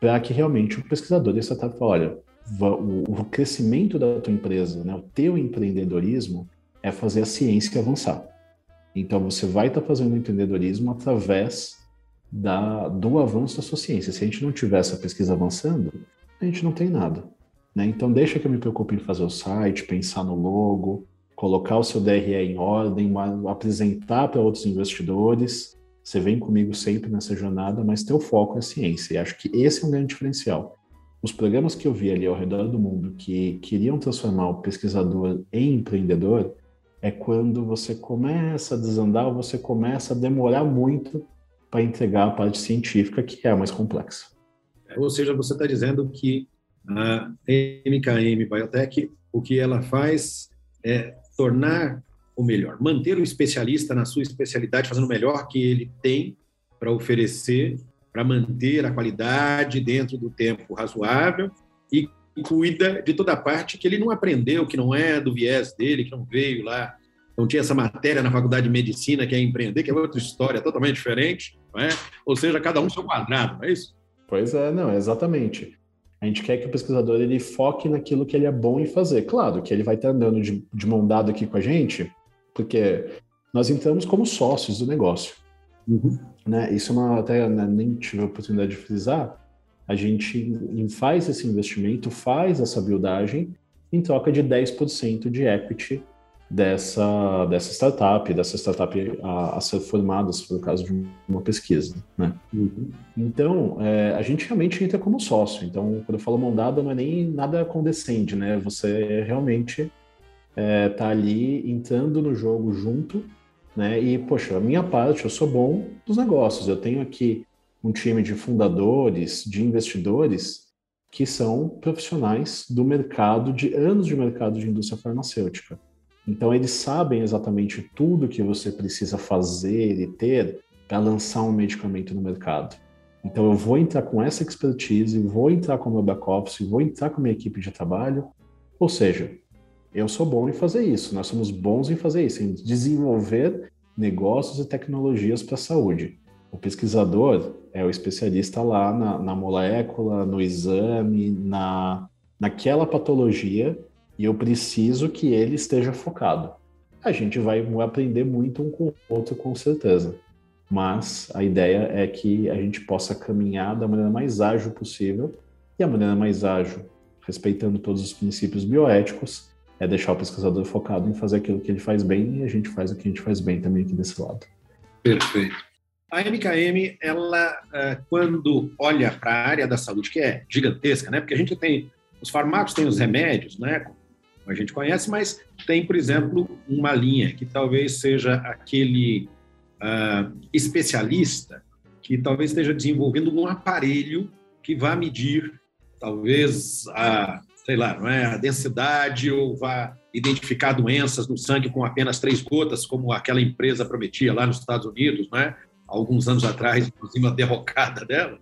para que realmente o pesquisador e a startup fale, olha, o, o crescimento da tua empresa, né, o teu empreendedorismo é fazer a ciência avançar. Então você vai estar tá fazendo empreendedorismo através da, do avanço da sua ciência. Se a gente não tiver essa pesquisa avançando, a gente não tem nada. Né? Então, deixa que eu me preocupe em fazer o site, pensar no logo, colocar o seu DRE em ordem, apresentar para outros investidores. Você vem comigo sempre nessa jornada, mas teu foco é ciência. E acho que esse é um grande diferencial. Os programas que eu vi ali ao redor do mundo que queriam transformar o pesquisador em empreendedor é quando você começa a desandar ou você começa a demorar muito para entregar a parte científica, que é a mais complexa. Ou seja, você está dizendo que a MKM Biotech, o que ela faz é tornar melhor, manter o especialista na sua especialidade, fazendo o melhor que ele tem para oferecer, para manter a qualidade dentro do tempo razoável e cuida de toda a parte que ele não aprendeu, que não é do viés dele, que não veio lá, não tinha essa matéria na faculdade de medicina que é empreender, que é outra história totalmente diferente, não é? Ou seja, cada um seu quadrado, não é isso? Pois é, não, exatamente. A gente quer que o pesquisador ele foque naquilo que ele é bom em fazer. Claro que ele vai estar andando de, de mão dada aqui com a gente, porque nós entramos como sócios do negócio. Uhum. Né? Isso é uma, até né, nem tive a oportunidade de frisar. A gente faz esse investimento, faz essa buildagem em troca de 10% de equity dessa, dessa startup, dessa startup a, a ser formada, se for o caso de uma pesquisa. Né? Uhum. Então, é, a gente realmente entra como sócio. Então, quando eu falo mão dada, não é nem nada condescende, né? Você realmente está é, tá ali entrando no jogo junto, né? E, poxa, a minha parte, eu sou bom dos negócios. Eu tenho aqui um time de fundadores, de investidores, que são profissionais do mercado, de anos de mercado de indústria farmacêutica. Então, eles sabem exatamente tudo que você precisa fazer e ter para lançar um medicamento no mercado. Então, eu vou entrar com essa expertise, vou entrar com o meu back-office, vou entrar com a minha equipe de trabalho. Ou seja, eu sou bom em fazer isso, nós somos bons em fazer isso, em desenvolver negócios e tecnologias para a saúde. O pesquisador é o especialista lá na, na molécula, no exame, na, naquela patologia e eu preciso que ele esteja focado. A gente vai aprender muito um com o outro, com certeza. Mas a ideia é que a gente possa caminhar da maneira mais ágil possível. E a maneira mais ágil, respeitando todos os princípios bioéticos, é deixar o pesquisador focado em fazer aquilo que ele faz bem e a gente faz o que a gente faz bem também aqui desse lado. Perfeito. A MKM, ela, eh, quando olha para a área da saúde, que é gigantesca, né? Porque a gente tem os farmacos têm os remédios, né? a gente conhece, mas tem, por exemplo, uma linha que talvez seja aquele uh, especialista que talvez esteja desenvolvendo um aparelho que vá medir, talvez, a, sei lá, não é, a densidade ou vá identificar doenças no sangue com apenas três gotas, como aquela empresa prometia lá nos Estados Unidos, não é? alguns anos atrás, inclusive uma derrocada dela.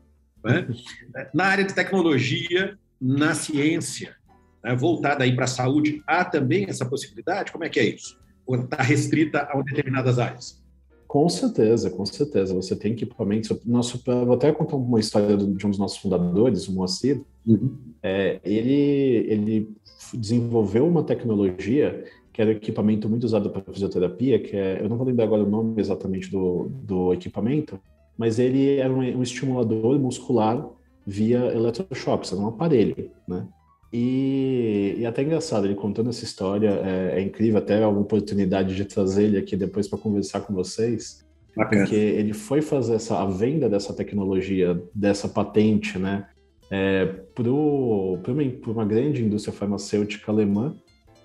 É? Na área de tecnologia, na ciência, né, voltada aí para a saúde, há também essa possibilidade? Como é que é isso? Ou está restrita a determinadas áreas? Com certeza, com certeza. Você tem equipamentos. Nosso, vou até contar uma história de um dos nossos fundadores, o Moacir. Uhum. É, ele, ele desenvolveu uma tecnologia que era um equipamento muito usado para fisioterapia, que é, eu não vou lembrar agora o nome exatamente do, do equipamento, mas ele era um, um estimulador muscular via eletrochoques, era um aparelho, né? E, e até engraçado, ele contando essa história, é, é incrível, até a oportunidade de trazer ele aqui depois para conversar com vocês, Bacana. porque ele foi fazer essa, a venda dessa tecnologia, dessa patente, né, é, para uma, uma grande indústria farmacêutica alemã,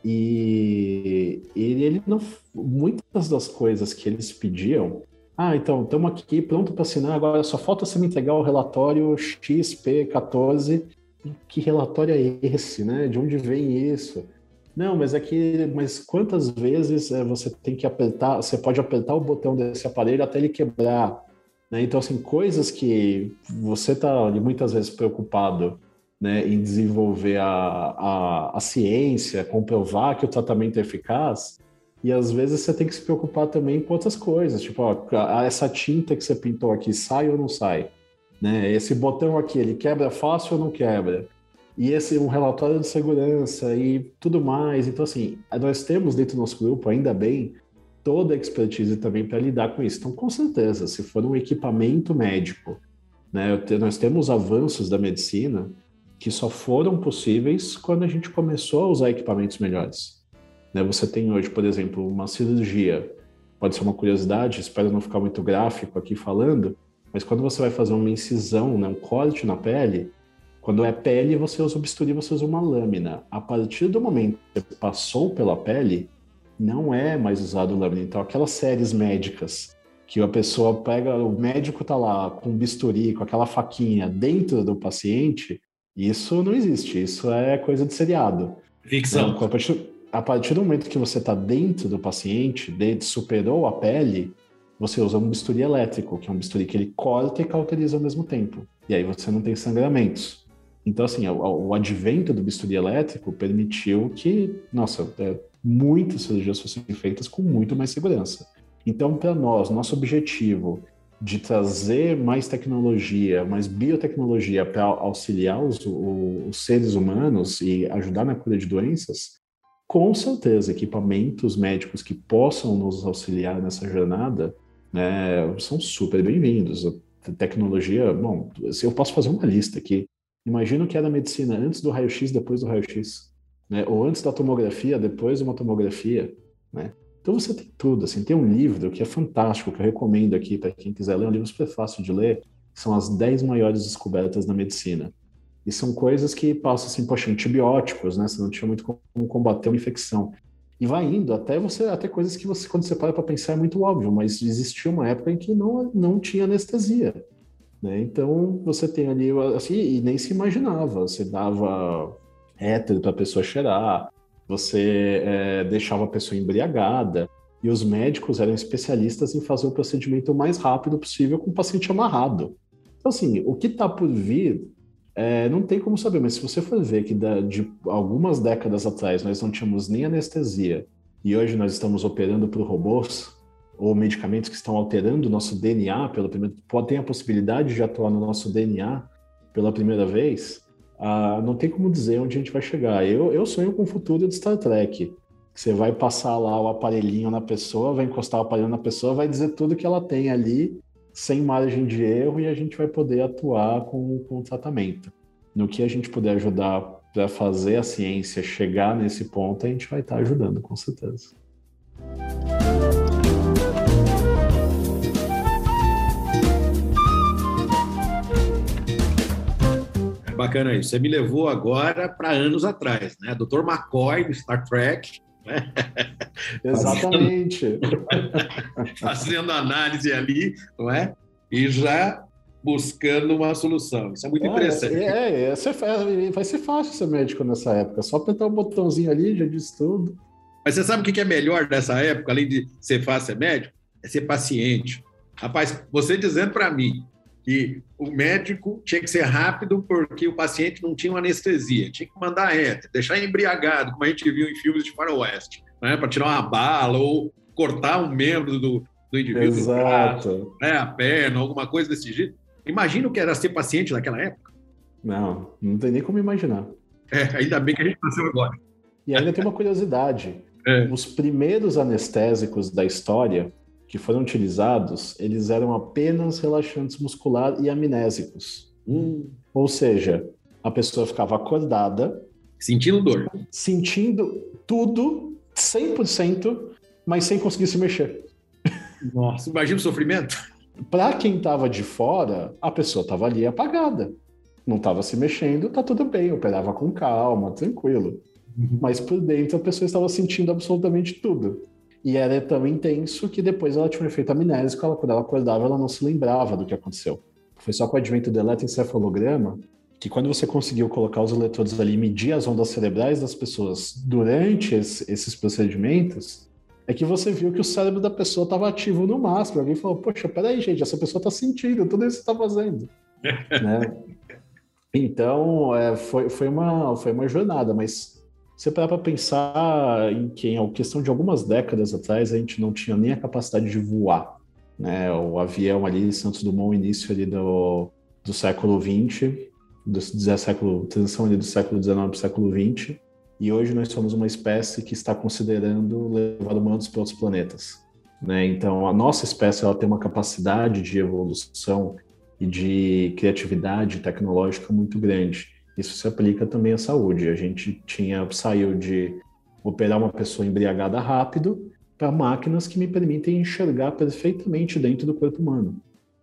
e ele, ele não. Muitas das coisas que eles pediam. Ah, então, estamos aqui pronto para assinar, agora só falta você me entregar o relatório XP14. Que relatório é esse, né? De onde vem isso? Não, mas é que, mas quantas vezes é, você tem que apertar, você pode apertar o botão desse aparelho até ele quebrar, né? Então, assim, coisas que você está muitas vezes preocupado né, em desenvolver a, a, a ciência, comprovar que o tratamento é eficaz, e às vezes você tem que se preocupar também com outras coisas, tipo, ó, essa tinta que você pintou aqui sai ou não sai? Né? Esse botão aqui, ele quebra fácil ou não quebra? E esse um relatório de segurança e tudo mais. Então, assim, nós temos dentro do nosso grupo, ainda bem, toda a expertise também para lidar com isso. Então, com certeza, se for um equipamento médico, né, nós temos avanços da medicina que só foram possíveis quando a gente começou a usar equipamentos melhores. Né? Você tem hoje, por exemplo, uma cirurgia, pode ser uma curiosidade, espero não ficar muito gráfico aqui falando, mas quando você vai fazer uma incisão, né, um corte na pele, quando é pele, você usa o bisturi, você usa uma lâmina. A partir do momento que você passou pela pele, não é mais usado lâmina. Então, aquelas séries médicas que a pessoa pega, o médico tá lá com bisturi, com aquela faquinha dentro do paciente, isso não existe, isso é coisa de seriado. Ficção. Então, a, partir, a partir, do momento que você está dentro do paciente, superou a pele, você usa um bisturi elétrico, que é um bisturi que ele corta e cauteriza ao mesmo tempo. E aí você não tem sangramentos. Então, assim, o, o advento do bisturi elétrico permitiu que, nossa, é, muitas cirurgias fossem feitas com muito mais segurança. Então, para nós, nosso objetivo de trazer mais tecnologia, mais biotecnologia para auxiliar os, os, seres humanos e ajudar na cura de doenças, com certeza, equipamentos médicos que possam nos auxiliar nessa jornada né, são super bem-vindos. A tecnologia, bom, eu posso fazer uma lista aqui. Imagina o que era a medicina antes do raio-x, depois do raio-x, né? ou antes da tomografia, depois de uma tomografia. Né? Então você tem tudo, assim, tem um livro que é fantástico, que eu recomendo aqui para quem quiser ler, é um livro super fácil de ler, são as 10 maiores descobertas da medicina. E são coisas que passam assim, poxa, antibióticos, né? Você não tinha muito como combater uma infecção. E vai indo até você, até coisas que você, quando você para para pensar, é muito óbvio, mas existia uma época em que não, não tinha anestesia. Né? Então você tem ali, assim, e nem se imaginava. Você dava éter para a pessoa cheirar, você é, deixava a pessoa embriagada, e os médicos eram especialistas em fazer o procedimento o mais rápido possível com o paciente amarrado. Então, assim, o que está por vir, é, não tem como saber, mas se você for ver que da, de algumas décadas atrás nós não tínhamos nem anestesia, e hoje nós estamos operando por robôs, ou medicamentos que estão alterando o nosso DNA, pela primeira, tem a possibilidade de atuar no nosso DNA pela primeira vez, ah, não tem como dizer onde a gente vai chegar. Eu, eu sonho com o futuro de Star Trek. Você vai passar lá o aparelhinho na pessoa, vai encostar o aparelho na pessoa, vai dizer tudo que ela tem ali, sem margem de erro, e a gente vai poder atuar com, com o tratamento. No que a gente puder ajudar para fazer a ciência chegar nesse ponto, a gente vai estar ajudando, com certeza. Bacana isso. Você me levou agora para anos atrás, né? Dr. McCoy do Star Trek. Exatamente. Fazendo análise ali, não é? E já buscando uma solução. Isso é muito interessante. É, é, vai ser fácil ser médico nessa época. Só apertar o um botãozinho ali, já diz tudo. Mas você sabe o que é melhor nessa época, além de ser fácil ser médico? É ser paciente. Rapaz, você dizendo para mim que o médico tinha que ser rápido porque o paciente não tinha uma anestesia, tinha que mandar reta, deixar embriagado, como a gente viu em filmes de faroeste, né, para tirar uma bala ou cortar um membro do, do indivíduo, Exato. Né, a perna, alguma coisa desse jeito. Imagina o que era ser paciente naquela época. Não, não tem nem como imaginar. É, ainda bem que a gente nasceu agora. E ainda tem uma curiosidade. É. Os primeiros anestésicos da história que foram utilizados, eles eram apenas relaxantes muscular e amnésicos. Hum, Ou seja, a pessoa ficava acordada, sentindo dor. sentindo tudo 100%, mas sem conseguir se mexer. Nossa, imagina o sofrimento. Para quem estava de fora, a pessoa estava ali apagada. Não estava se mexendo, tá tudo bem, operava com calma, tranquilo. Mas por dentro a pessoa estava sentindo absolutamente tudo. E era tão intenso que depois ela tinha um efeito amnésico, ela, quando ela acordava, ela não se lembrava do que aconteceu. Foi só com o advento do eletroencefalograma que quando você conseguiu colocar os eletrodos ali e medir as ondas cerebrais das pessoas durante esse- esses procedimentos, é que você viu que o cérebro da pessoa estava ativo no máximo. Alguém falou, poxa, peraí, gente, essa pessoa está sentindo tudo isso que está fazendo. né? Então, é, foi, foi, uma, foi uma jornada, mas você parar para pensar em que, em questão de algumas décadas atrás, a gente não tinha nem a capacidade de voar. Né? O avião ali, Santos Dumont, início ali do, do século XX, do, do século, transição ali do século XIX para o século XX, e hoje nós somos uma espécie que está considerando levar humanos para outros planetas. Né? Então, a nossa espécie ela tem uma capacidade de evolução e de criatividade tecnológica muito grande. Isso se aplica também à saúde. A gente tinha saiu de operar uma pessoa embriagada rápido para máquinas que me permitem enxergar perfeitamente dentro do corpo humano.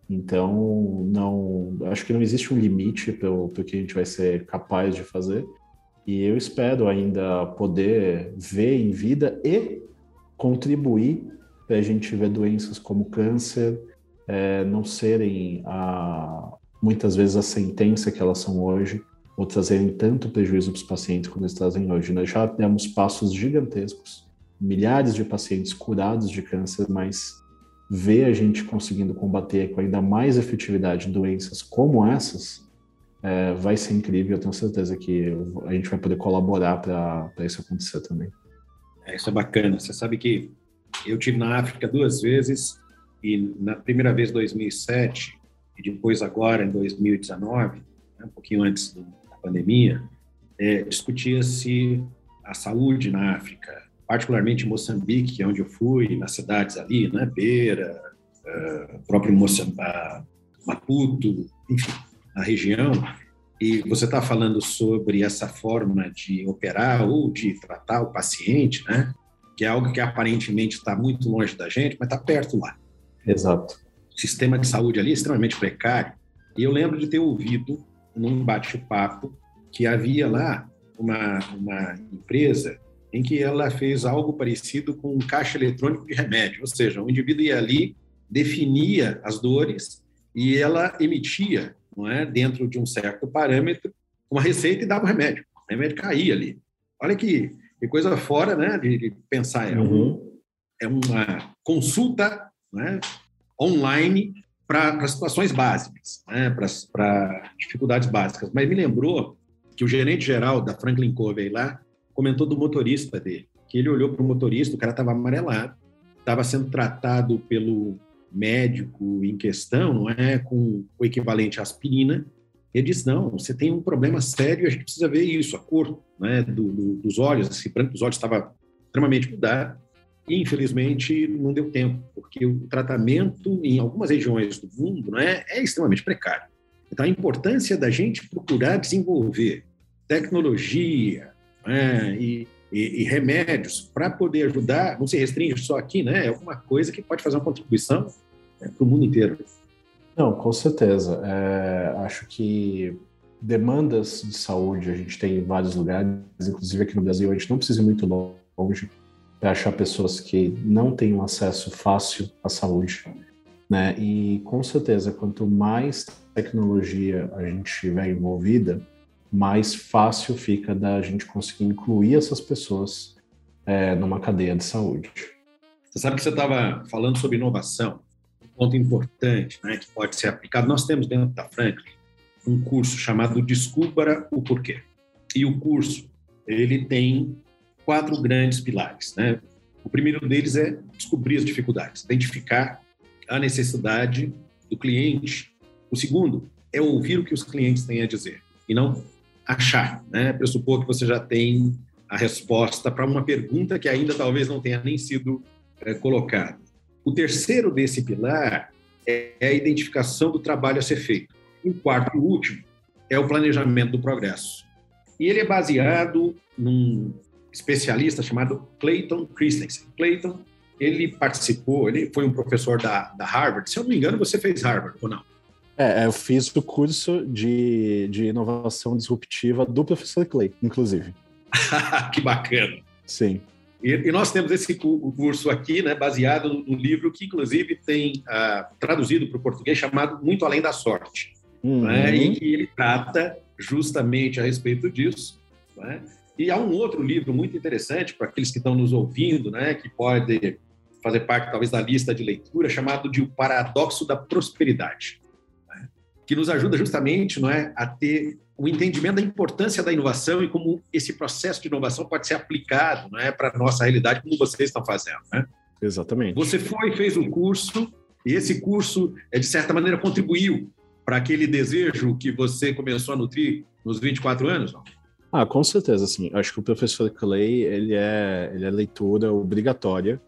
Então, não, acho que não existe um limite para o que a gente vai ser capaz de fazer. E eu espero ainda poder ver em vida e contribuir para a gente ver doenças como câncer é, não serem a, muitas vezes a sentença que elas são hoje, ou trazerem tanto prejuízo para os pacientes como eles trazem hoje. Nós já demos passos gigantescos, milhares de pacientes curados de câncer, mas ver a gente conseguindo combater com ainda mais efetividade doenças como essas é, vai ser incrível. Eu tenho certeza que a gente vai poder colaborar para isso acontecer também. É, isso é bacana. Você sabe que eu tive na África duas vezes e na primeira vez em 2007 e depois agora em 2019, né, um pouquinho antes da pandemia, é, discutia-se a saúde na África, particularmente em Moçambique, que é onde eu fui, nas cidades ali, né, Beira, uh, próprio Moçambique, Maputo, enfim, a região. E você está falando sobre essa forma de operar ou de tratar o paciente, né? Que é algo que aparentemente está muito longe da gente, mas está perto lá. Exato. O sistema de saúde ali é extremamente precário. E eu lembro de ter ouvido num bate-papo que havia lá uma, uma empresa em que ela fez algo parecido com um caixa eletrônico de remédio, ou seja, o indivíduo ia ali, definia as dores e ela emitia, não é, dentro de um certo parâmetro, uma receita e dava o remédio. O remédio caía ali. Olha que, que coisa fora, né, de, de pensar. É, um, Uhum. é uma consulta né, online para situações básicas, né, para dificuldades básicas. Mas me lembrou que o gerente geral da Franklin Covey lá comentou do motorista dele, que ele olhou para o motorista, o cara estava amarelado, estava sendo tratado pelo médico em questão, não é, com o equivalente à aspirina. Ele disse: não, você tem um problema sério, a gente precisa ver isso, a cor né, do, do, dos olhos, esse branco dos olhos estava extremamente mudado. Infelizmente, não deu tempo, porque o tratamento em algumas regiões do mundo não é, é extremamente precário. Então, a importância da gente procurar desenvolver tecnologia né, e, e, e, remédios para poder ajudar, não se restringe só aqui, né? É alguma coisa que pode fazer uma contribuição né, para o mundo inteiro. Não, com certeza. É, acho que demandas de saúde a gente tem em vários lugares, inclusive aqui no Brasil, a gente não precisa ir muito longe para achar pessoas que não têm um acesso fácil à saúde. Né? E com certeza, quanto mais tecnologia a gente tiver envolvida, mais fácil fica da gente conseguir incluir essas pessoas é, numa cadeia de saúde. Você sabe que você estava falando sobre inovação, um ponto importante né, que pode ser aplicado. Nós temos dentro da Franklin um curso chamado Descubra o Porquê. E o curso ele tem quatro grandes pilares. Né? O primeiro deles é descobrir as dificuldades, identificar a necessidade do cliente. O segundo é ouvir o que os clientes têm a dizer e não achar, né? Pressupor que você já tem a resposta para uma pergunta que ainda talvez não tenha nem sido é, colocada. O terceiro desse pilar é a identificação do trabalho a ser feito. E o quarto e último é o planejamento do progresso. E ele é baseado num especialista chamado Clayton Christensen. Clayton, ele participou, ele foi um professor da, da Harvard. Se eu não me engano, você fez Harvard ou não? É, eu fiz o curso de, de inovação disruptiva do professor Clay, inclusive. que bacana. Sim. E, e, nós temos esse curso aqui, né, baseado no, livro que, inclusive, tem uh, traduzido para o português, chamado Muito Além da Sorte, uhum. né, e que ele trata justamente a respeito disso. Né? E há um outro livro muito interessante para aqueles que estão nos ouvindo, né, que pode fazer parte, talvez, da lista de leitura, chamado de O Paradoxo da Prosperidade, né, que nos ajuda justamente não é, a ter o entendimento da importância da inovação e como esse processo de inovação pode ser aplicado né, para a nossa realidade, como vocês estão fazendo. Né? Exatamente. Você foi, fez um curso, e esse curso, é, de certa maneira, contribuiu para aquele desejo que você começou a nutrir nos 24 anos? Não? Ah, com certeza, sim. Acho que o professor Clay, ele é, ele é leitura obrigatória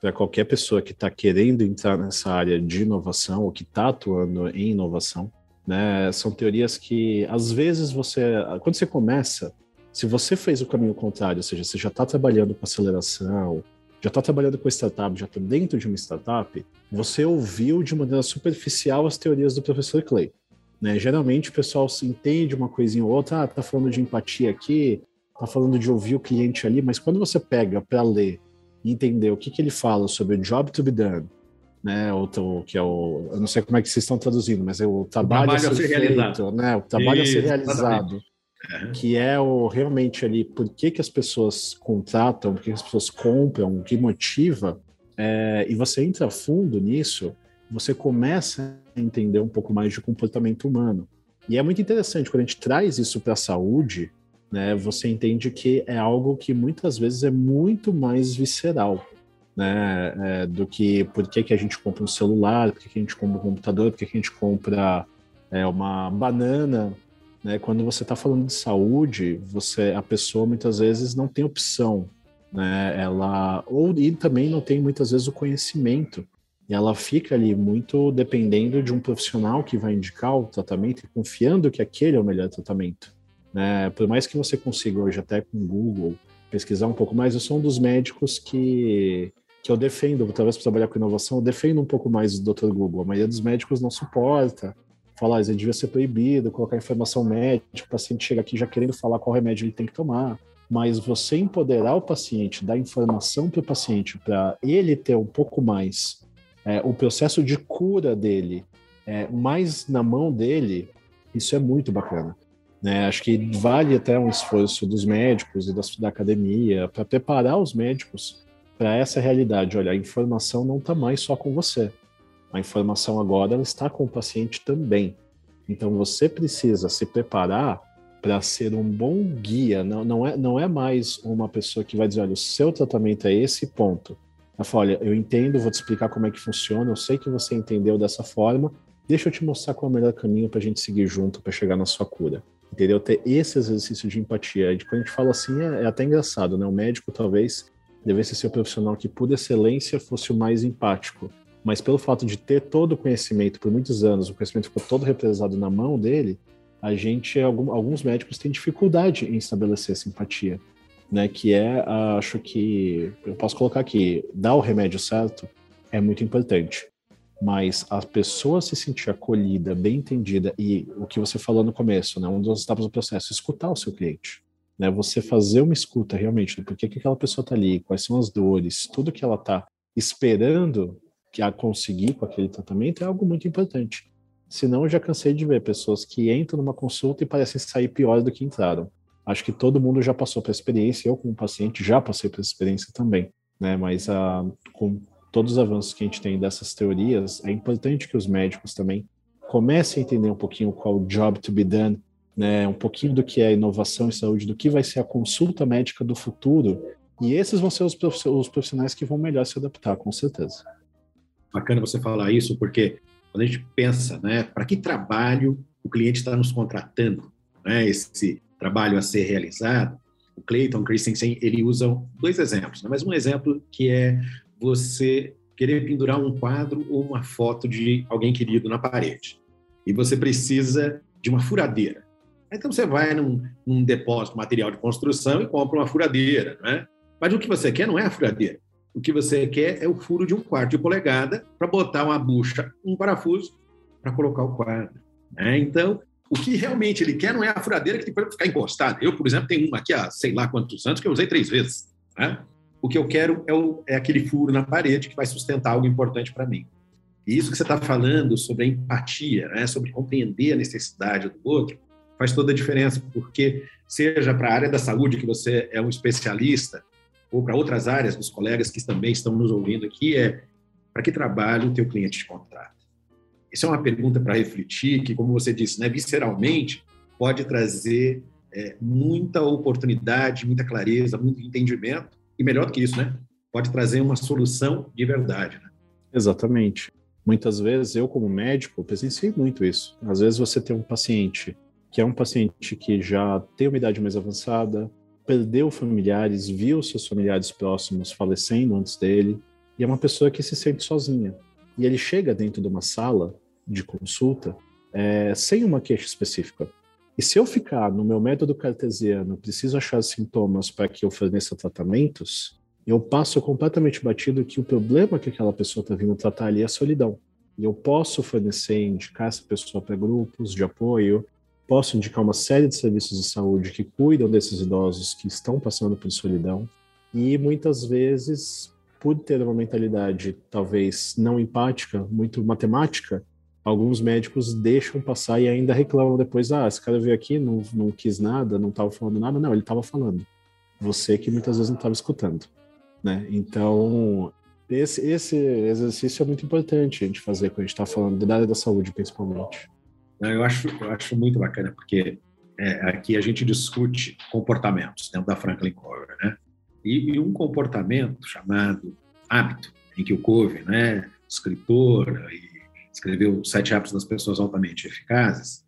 para qualquer pessoa que está querendo entrar nessa área de inovação ou que está atuando em inovação. Né? São teorias que, às vezes, você, quando você começa, se você fez o caminho contrário, ou seja, você já está trabalhando com aceleração, já está trabalhando com startup, já está dentro de uma startup, você ouviu de maneira superficial as teorias do professor Clay. Né? Geralmente o pessoal se entende uma coisinha ou outra, ah, tá falando de empatia aqui, tá falando de ouvir o cliente ali, mas quando você pega para ler e entender o que, que ele fala sobre o job to be done, né? O, que é o, eu não sei como é que vocês estão traduzindo, mas é o trabalho, o trabalho a ser, feito, realizado. né? O trabalho Isso, a ser realizado. Que é o realmente ali por que, que as pessoas contratam, por que as pessoas compram, o que motiva, é, e você entra fundo nisso, você começa a entender um pouco mais de comportamento humano. E é muito interessante quando a gente traz isso para a saúde, né? Você entende que é algo que muitas vezes é muito mais visceral né? É, do que por que, que a gente compra um celular, por que, que a gente compra um computador, por que, que a gente compra é, uma banana. Né? Quando você está falando de saúde, você, a pessoa muitas vezes não tem opção, né? Ela ou e também não tem muitas vezes o conhecimento. E ela fica ali muito dependendo de um profissional que vai indicar o tratamento e confiando que aquele é o melhor tratamento. Né? Por mais que você consiga hoje até com o Google pesquisar um pouco mais, eu sou um dos médicos que que eu defendo, talvez para trabalhar com inovação, eu defendo um pouco mais o Dr. Google. A maioria dos médicos não suporta. Fala, ah, isso devia ser proibido, colocar informação médica, o paciente chega aqui já querendo falar qual remédio ele tem que tomar. Mas você empoderar o paciente, dar informação para o paciente, para ele ter um pouco mais é, o processo de cura dele é, mais na mão dele, isso é muito bacana. Né? Acho que vale até um esforço dos médicos e da academia para preparar os médicos para essa realidade. Olha, a informação não está mais só com você. A informação agora está com o paciente também. Então você precisa se preparar para ser um bom guia. Não, não, é, não é mais uma pessoa que vai dizer, olha, o seu tratamento é esse ponto. Ela fala, olha, eu entendo, vou te explicar como é que funciona, eu sei que você entendeu dessa forma, deixa eu te mostrar qual é o melhor caminho para a gente seguir junto para chegar na sua cura. Entendeu? Ter esse exercício de empatia. Quando a gente fala assim, é, é até engraçado, né? O médico talvez devesse ser o profissional que, por excelência, fosse o mais empático. Mas pelo fato de ter todo o conhecimento por muitos anos, o conhecimento ficou todo represado na mão dele, a gente, alguns médicos têm dificuldade em estabelecer simpatia, né? Que é, acho que, eu posso colocar aqui, dar o remédio certo é muito importante. Mas a pessoa se sentir acolhida, bem entendida, e o que você falou no começo, né? Um dos etapas do processo, escutar o seu cliente né? Você fazer uma escuta realmente do porquê que aquela pessoa está ali, quais são as dores, tudo que ela está esperando que a conseguir com aquele tratamento é algo muito importante. Senão eu já cansei de ver pessoas que entram numa consulta e parecem sair pior do que entraram. Acho que todo mundo já passou por experiência, eu como paciente já passei por experiência também, né? Mas ah, com todos os avanços que a gente tem dessas teorias, é importante que os médicos também comecem a entender um pouquinho qual o job to be done, né, um pouquinho do que é inovação em saúde, do que vai ser a consulta médica do futuro, E esses vão ser os profissionais que vão melhor se adaptar, com certeza. Bacana você falar isso, porque quando a gente pensa, né, para que trabalho o cliente está nos contratando, né, esse trabalho a ser realizado, o Clayton Christensen, ele usa dois exemplos, né, mas um exemplo que é você querer pendurar um quadro ou uma foto de alguém querido na parede. E você precisa de uma furadeira. Então você vai num, num depósito de material de construção e compra uma furadeira, né? Mas o que você quer não é a furadeira. O que você quer é o furo de um quarto de polegada para botar uma bucha, um parafuso para colocar o quadro. Né? Então, o que realmente ele quer não é a furadeira que tem que ficar encostada. Eu, por exemplo, tenho uma aqui há sei lá quantos anos que eu usei três vezes. Né? O que eu quero é, o, é aquele furo na parede que vai sustentar algo importante para mim. E isso que você está falando sobre a empatia, né? sobre compreender a necessidade do outro, faz toda a diferença, porque seja para a área da saúde, que você é um especialista, ou para outras áreas dos colegas que também estão nos ouvindo aqui, é para que trabalho o teu cliente te contrata? Isso é uma pergunta para refletir, que, como você disse, né, visceralmente, pode trazer é, muita oportunidade, muita clareza, muito entendimento, e melhor do que isso, né, pode trazer uma solução de verdade. Né? Exatamente. Muitas vezes, eu como médico, presenciei muito isso. Às vezes você tem um paciente que é um paciente que já tem uma idade mais avançada, perdeu familiares, viu seus familiares próximos falecendo antes dele, e é uma pessoa que se sente sozinha. E ele chega dentro de uma sala de consulta é, sem uma queixa específica. E se eu ficar no meu método cartesiano, preciso achar sintomas para que eu forneça tratamentos, eu passo completamente batido que o problema que aquela pessoa está vindo tratar ali é a solidão. E eu posso fornecer, indicar essa pessoa para grupos de apoio, posso indicar uma série de serviços de saúde que cuidam desses idosos que estão passando por solidão. E muitas vezes, por ter uma mentalidade talvez não empática, muito matemática, alguns médicos deixam passar e ainda reclamam depois: ah, esse cara veio aqui, não, não quis nada, não estava falando nada. Não, ele estava falando. Você que muitas vezes não estava escutando. Né? Então, esse, esse exercício é muito importante a gente fazer quando a gente está falando da área da saúde, principalmente. Eu acho, eu acho muito bacana, porque é, aqui a gente discute comportamentos dentro da Franklin Covey, né? E, e, um comportamento chamado hábito, em que o Covey, né, escritor, e escreveu Sete Hábitos das Pessoas Altamente Eficazes,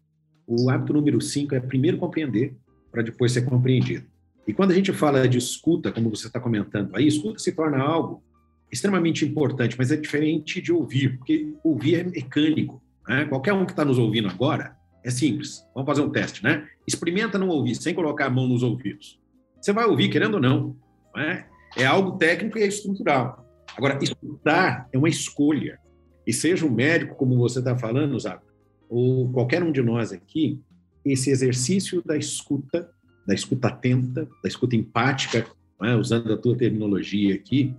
o hábito número cinco é primeiro compreender para depois ser compreendido. E quando a gente fala de escuta, como você está comentando aí, escuta se torna algo extremamente importante, mas é diferente de ouvir, porque ouvir é mecânico. Né? Qualquer um que está nos ouvindo agora, é simples. Vamos fazer um teste, né? Experimenta não ouvir, sem colocar a mão nos ouvidos. Você vai ouvir, querendo ou não. é? é algo técnico e é estrutural. Agora, escutar é uma escolha. E seja um médico, como você está falando, Zago, ou qualquer um de nós aqui, esse exercício da escuta, da escuta atenta, da escuta empática, é? usando a tua terminologia aqui,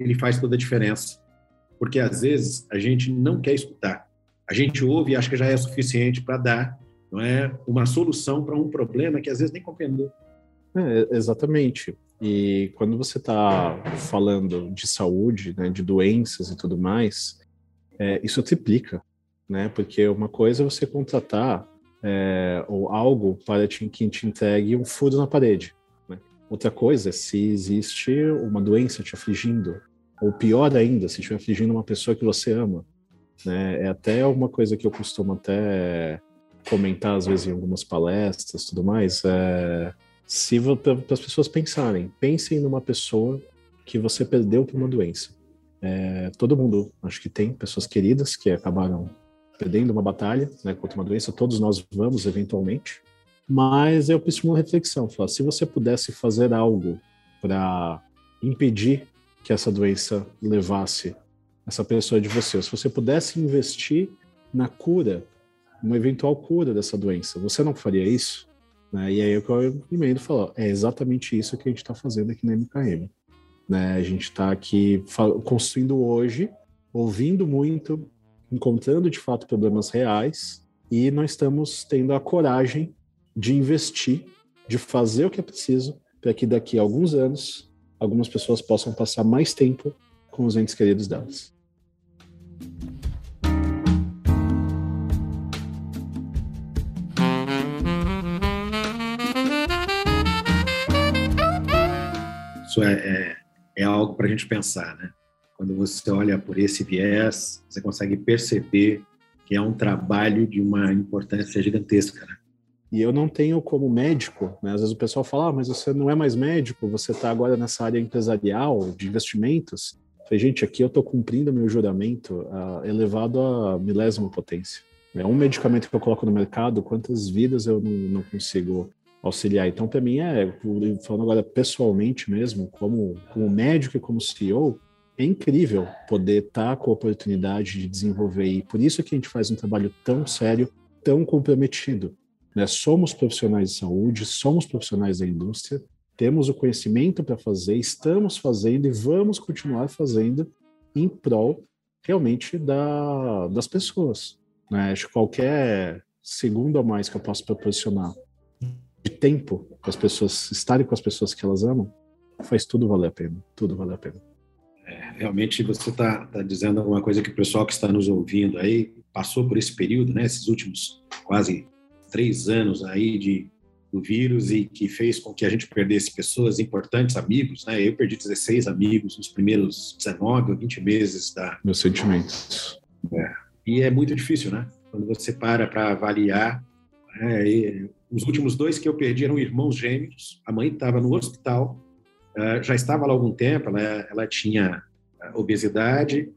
ele faz toda a diferença. Porque às vezes a gente não quer escutar a gente ouve e acha que já é suficiente para dar não é, uma solução para um problema que às vezes nem compreendeu. É, exatamente. E quando você está falando de saúde, né, de doenças e tudo mais, é, isso triplica, né? Porque uma coisa é você contratar é, ou algo para te, que te entregue um furo na parede. Né? Outra coisa é se existe uma doença te afligindo, ou pior ainda, se estiver afligindo uma pessoa que você ama. Né? É até uma coisa que eu costumo até comentar às vezes em algumas palestras, tudo mais. É, se para as pessoas pensarem, pensem numa pessoa que você perdeu por uma doença. É, todo mundo, acho que tem pessoas queridas que acabaram perdendo uma batalha né, contra uma doença. Todos nós vamos eventualmente. Mas eu preciso uma reflexão. Falar, se você pudesse fazer algo para impedir que essa doença levasse essa pessoa de você. Se você pudesse investir na cura, uma eventual cura dessa doença, você não faria isso? Né? E aí eu emendo falou, é exatamente isso que a gente está fazendo aqui na MKM. Né? A gente está aqui construindo hoje, ouvindo muito, encontrando de fato problemas reais e nós estamos tendo a coragem de investir, de fazer o que é preciso para que daqui a alguns anos algumas pessoas possam passar mais tempo com os entes queridos delas. Isso é, é, é algo para a gente pensar, né? Quando você olha por esse viés, você consegue perceber que é um trabalho de uma importância gigantesca, né? E eu não tenho como médico, né? às vezes o pessoal fala, ah, mas você não é mais médico, você está agora nessa área empresarial de investimentos. Eu falei, gente, aqui eu estou cumprindo meu juramento uh, elevado a milésima potência. É um medicamento que eu coloco no mercado, quantas vidas eu não, não consigo auxiliar. Então, para mim, é, falando agora pessoalmente mesmo, como, como médico e como CEO, é incrível poder estar tá com a oportunidade de desenvolver. E por isso que a gente faz um trabalho tão sério, tão comprometido. Né? Somos profissionais de saúde, somos profissionais da indústria, temos o conhecimento para fazer, estamos fazendo e vamos continuar fazendo em prol realmente da, das pessoas. Né? Acho que qualquer segundo a mais que eu posso proporcionar de tempo para as pessoas estarem com as pessoas que elas amam, faz tudo valer a pena. Tudo vale a pena. É, realmente você está tá dizendo alguma coisa que o pessoal que está nos ouvindo aí passou por esse período, né? Esses últimos quase três anos aí de do vírus e que fez com que a gente perdesse pessoas importantes, amigos, né? Eu perdi 16 amigos nos primeiros 19 ou 20 meses da meus sentimentos. É. E é muito difícil, né? Quando você para para avaliar é, os últimos dois que eu perdi eram irmãos gêmeos. A mãe estava no hospital, uh, já estava lá algum tempo, ela, ela tinha obesidade,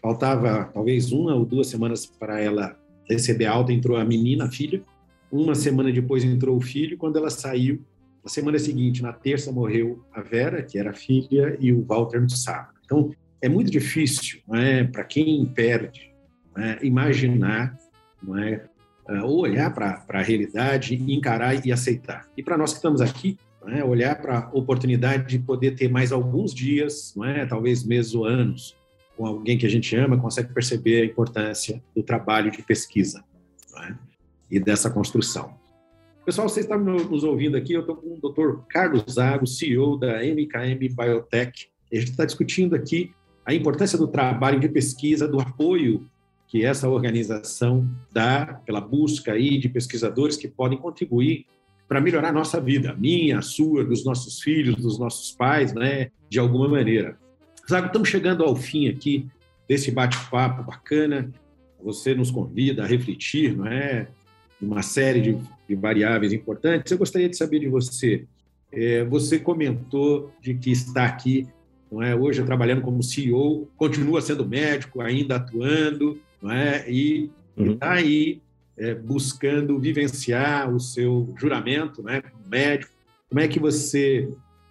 faltava talvez uma ou duas semanas para ela receber alta, entrou a menina, a filha. Uma semana depois entrou o filho, quando ela saiu, na semana seguinte, na terça, morreu a Vera, que era a filha, e o Walter no sábado. Então, é muito difícil, é, para quem perde, é, imaginar não é, uh, olhar para a realidade, encarar e aceitar. E para nós que estamos aqui, é, olhar para a oportunidade de poder ter mais alguns dias, é, talvez meses ou anos, com alguém que a gente ama, consegue perceber a importância do trabalho de pesquisa é, e dessa construção. Pessoal, vocês estão nos ouvindo aqui, eu estou com o Dr. Carlos Zago, CEO da MKM Biotech. A gente está discutindo aqui a importância do trabalho de pesquisa, do apoio que essa organização dá pela busca aí de pesquisadores que podem contribuir para melhorar a nossa vida, minha, a sua, dos nossos filhos, dos nossos pais, né, de alguma maneira. Zago, estamos chegando ao fim aqui desse bate-papo bacana. Você nos convida a refletir, não é, uma série de, de variáveis importantes. Eu gostaria de saber de você. É, você comentou de que está aqui, não é, hoje trabalhando como CEO, continua sendo médico, ainda atuando não é? E uhum. está aí é, buscando vivenciar o seu juramento, né, como médico. Como é que você,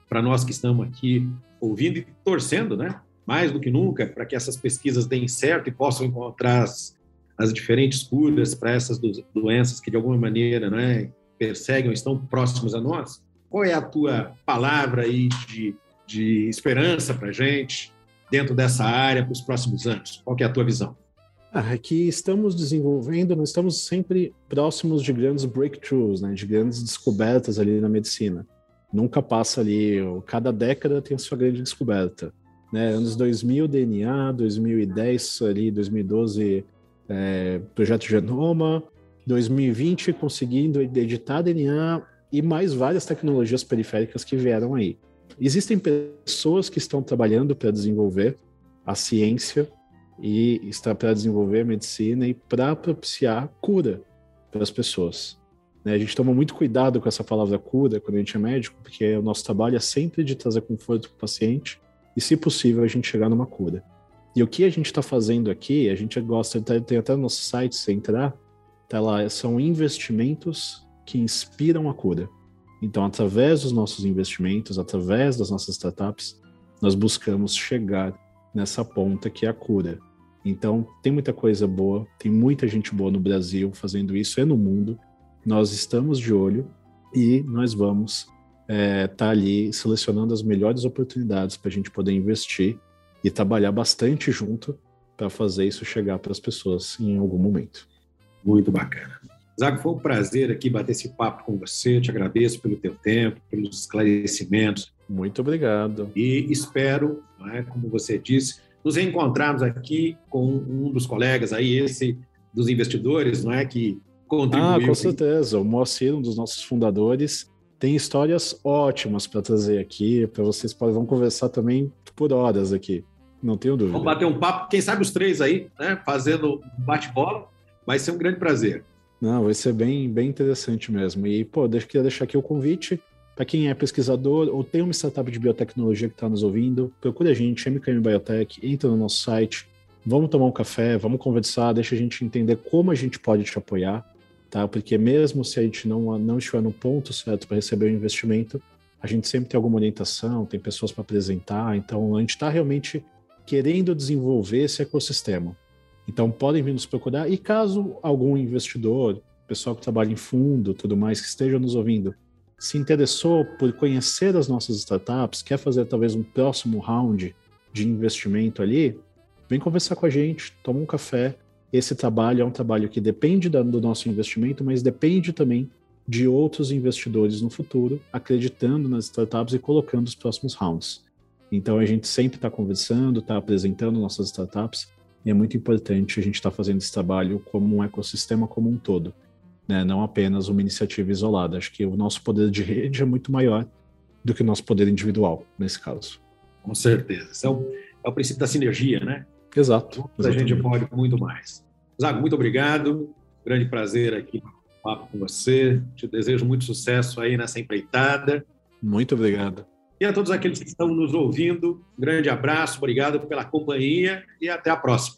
para nós que estamos aqui ouvindo e torcendo, né, mais do que nunca, para que essas pesquisas deem certo e possam encontrar as, as diferentes curas para essas do, doenças que de alguma maneira, né, perseguem ou estão próximos a nós? Qual é a tua palavra aí de, de esperança para a gente dentro dessa área para os próximos anos? Qual é a tua visão? Ah, é que estamos desenvolvendo, nós estamos sempre próximos de grandes breakthroughs, né, de grandes descobertas ali na medicina. Nunca passa ali, cada década tem a sua grande descoberta. Né? Anos 2000, DNA, 2010, ali, 2012, é, Projeto Genoma, 2020, conseguindo editar DNA e mais várias tecnologias periféricas que vieram aí. Existem pessoas que estão trabalhando para desenvolver a ciência e está para desenvolver medicina e para propiciar cura para as pessoas. Né? A gente toma muito cuidado com essa palavra cura quando a gente é médico, porque o nosso trabalho é sempre de trazer conforto para o paciente e, se possível, a gente chegar numa cura. E o que a gente está fazendo aqui, a gente gosta, tem até no nosso site, se entrar, tá lá, são investimentos que inspiram a cura. Então, através dos nossos investimentos, através das nossas startups, nós buscamos chegar nessa ponta que é a cura. Então, tem muita coisa boa, tem muita gente boa no Brasil fazendo isso e no mundo. Nós estamos de olho e nós vamos estar é, tá ali selecionando as melhores oportunidades para a gente poder investir e trabalhar bastante junto para fazer isso chegar para as pessoas em algum momento. Muito bacana. Zago, foi um prazer aqui bater esse papo com você. Eu te agradeço pelo teu tempo, pelos esclarecimentos. Muito obrigado. E espero, é, como você disse, nos encontrarmos aqui com um dos colegas aí, esse dos investidores, não é que contribuiu. Ah, com certeza. O Moacir, um dos nossos fundadores, tem histórias ótimas para trazer aqui, para vocês podem vão conversar também por horas aqui. Não tenho dúvida. Vamos bater um papo, quem sabe os três aí, né? Fazendo bate-bola. Vai ser um grande prazer. Não, vai ser bem, bem interessante mesmo. E, pô, deixa, queria deixar aqui o convite. Para quem é pesquisador ou tem uma startup de biotecnologia que está nos ouvindo, procure a gente, MKM Biotech, entra no nosso site, vamos tomar um café, vamos conversar, deixa a gente entender como a gente pode te apoiar, tá? Porque mesmo se a gente não, não estiver no ponto certo para receber o investimento, a gente sempre tem alguma orientação, tem pessoas para apresentar, então a gente está realmente querendo desenvolver esse ecossistema. Então podem vir nos procurar e caso algum investidor, pessoal que trabalha em fundo, tudo mais, que esteja nos ouvindo, se interessou por conhecer as nossas startups, quer fazer talvez um próximo round de investimento ali, vem conversar com a gente, toma um café. Esse trabalho é um trabalho que depende do nosso investimento, mas depende também de outros investidores no futuro, acreditando nas startups e colocando os próximos rounds. Então a gente sempre está conversando, está apresentando nossas startups e é muito importante a gente estar tá fazendo esse trabalho como um ecossistema como um todo, né? não apenas uma iniciativa isolada. Acho que o nosso poder de rede é muito maior do que o nosso poder individual, nesse caso. Com certeza. Esse é o, é o princípio da sinergia, né? Exato. A gente pode muito mais. Zago, muito obrigado. Grande prazer aqui papo com você. Te desejo muito sucesso aí nessa empreitada. Muito obrigado. E a todos aqueles que estão nos ouvindo, um grande abraço, obrigado pela companhia e até a próxima.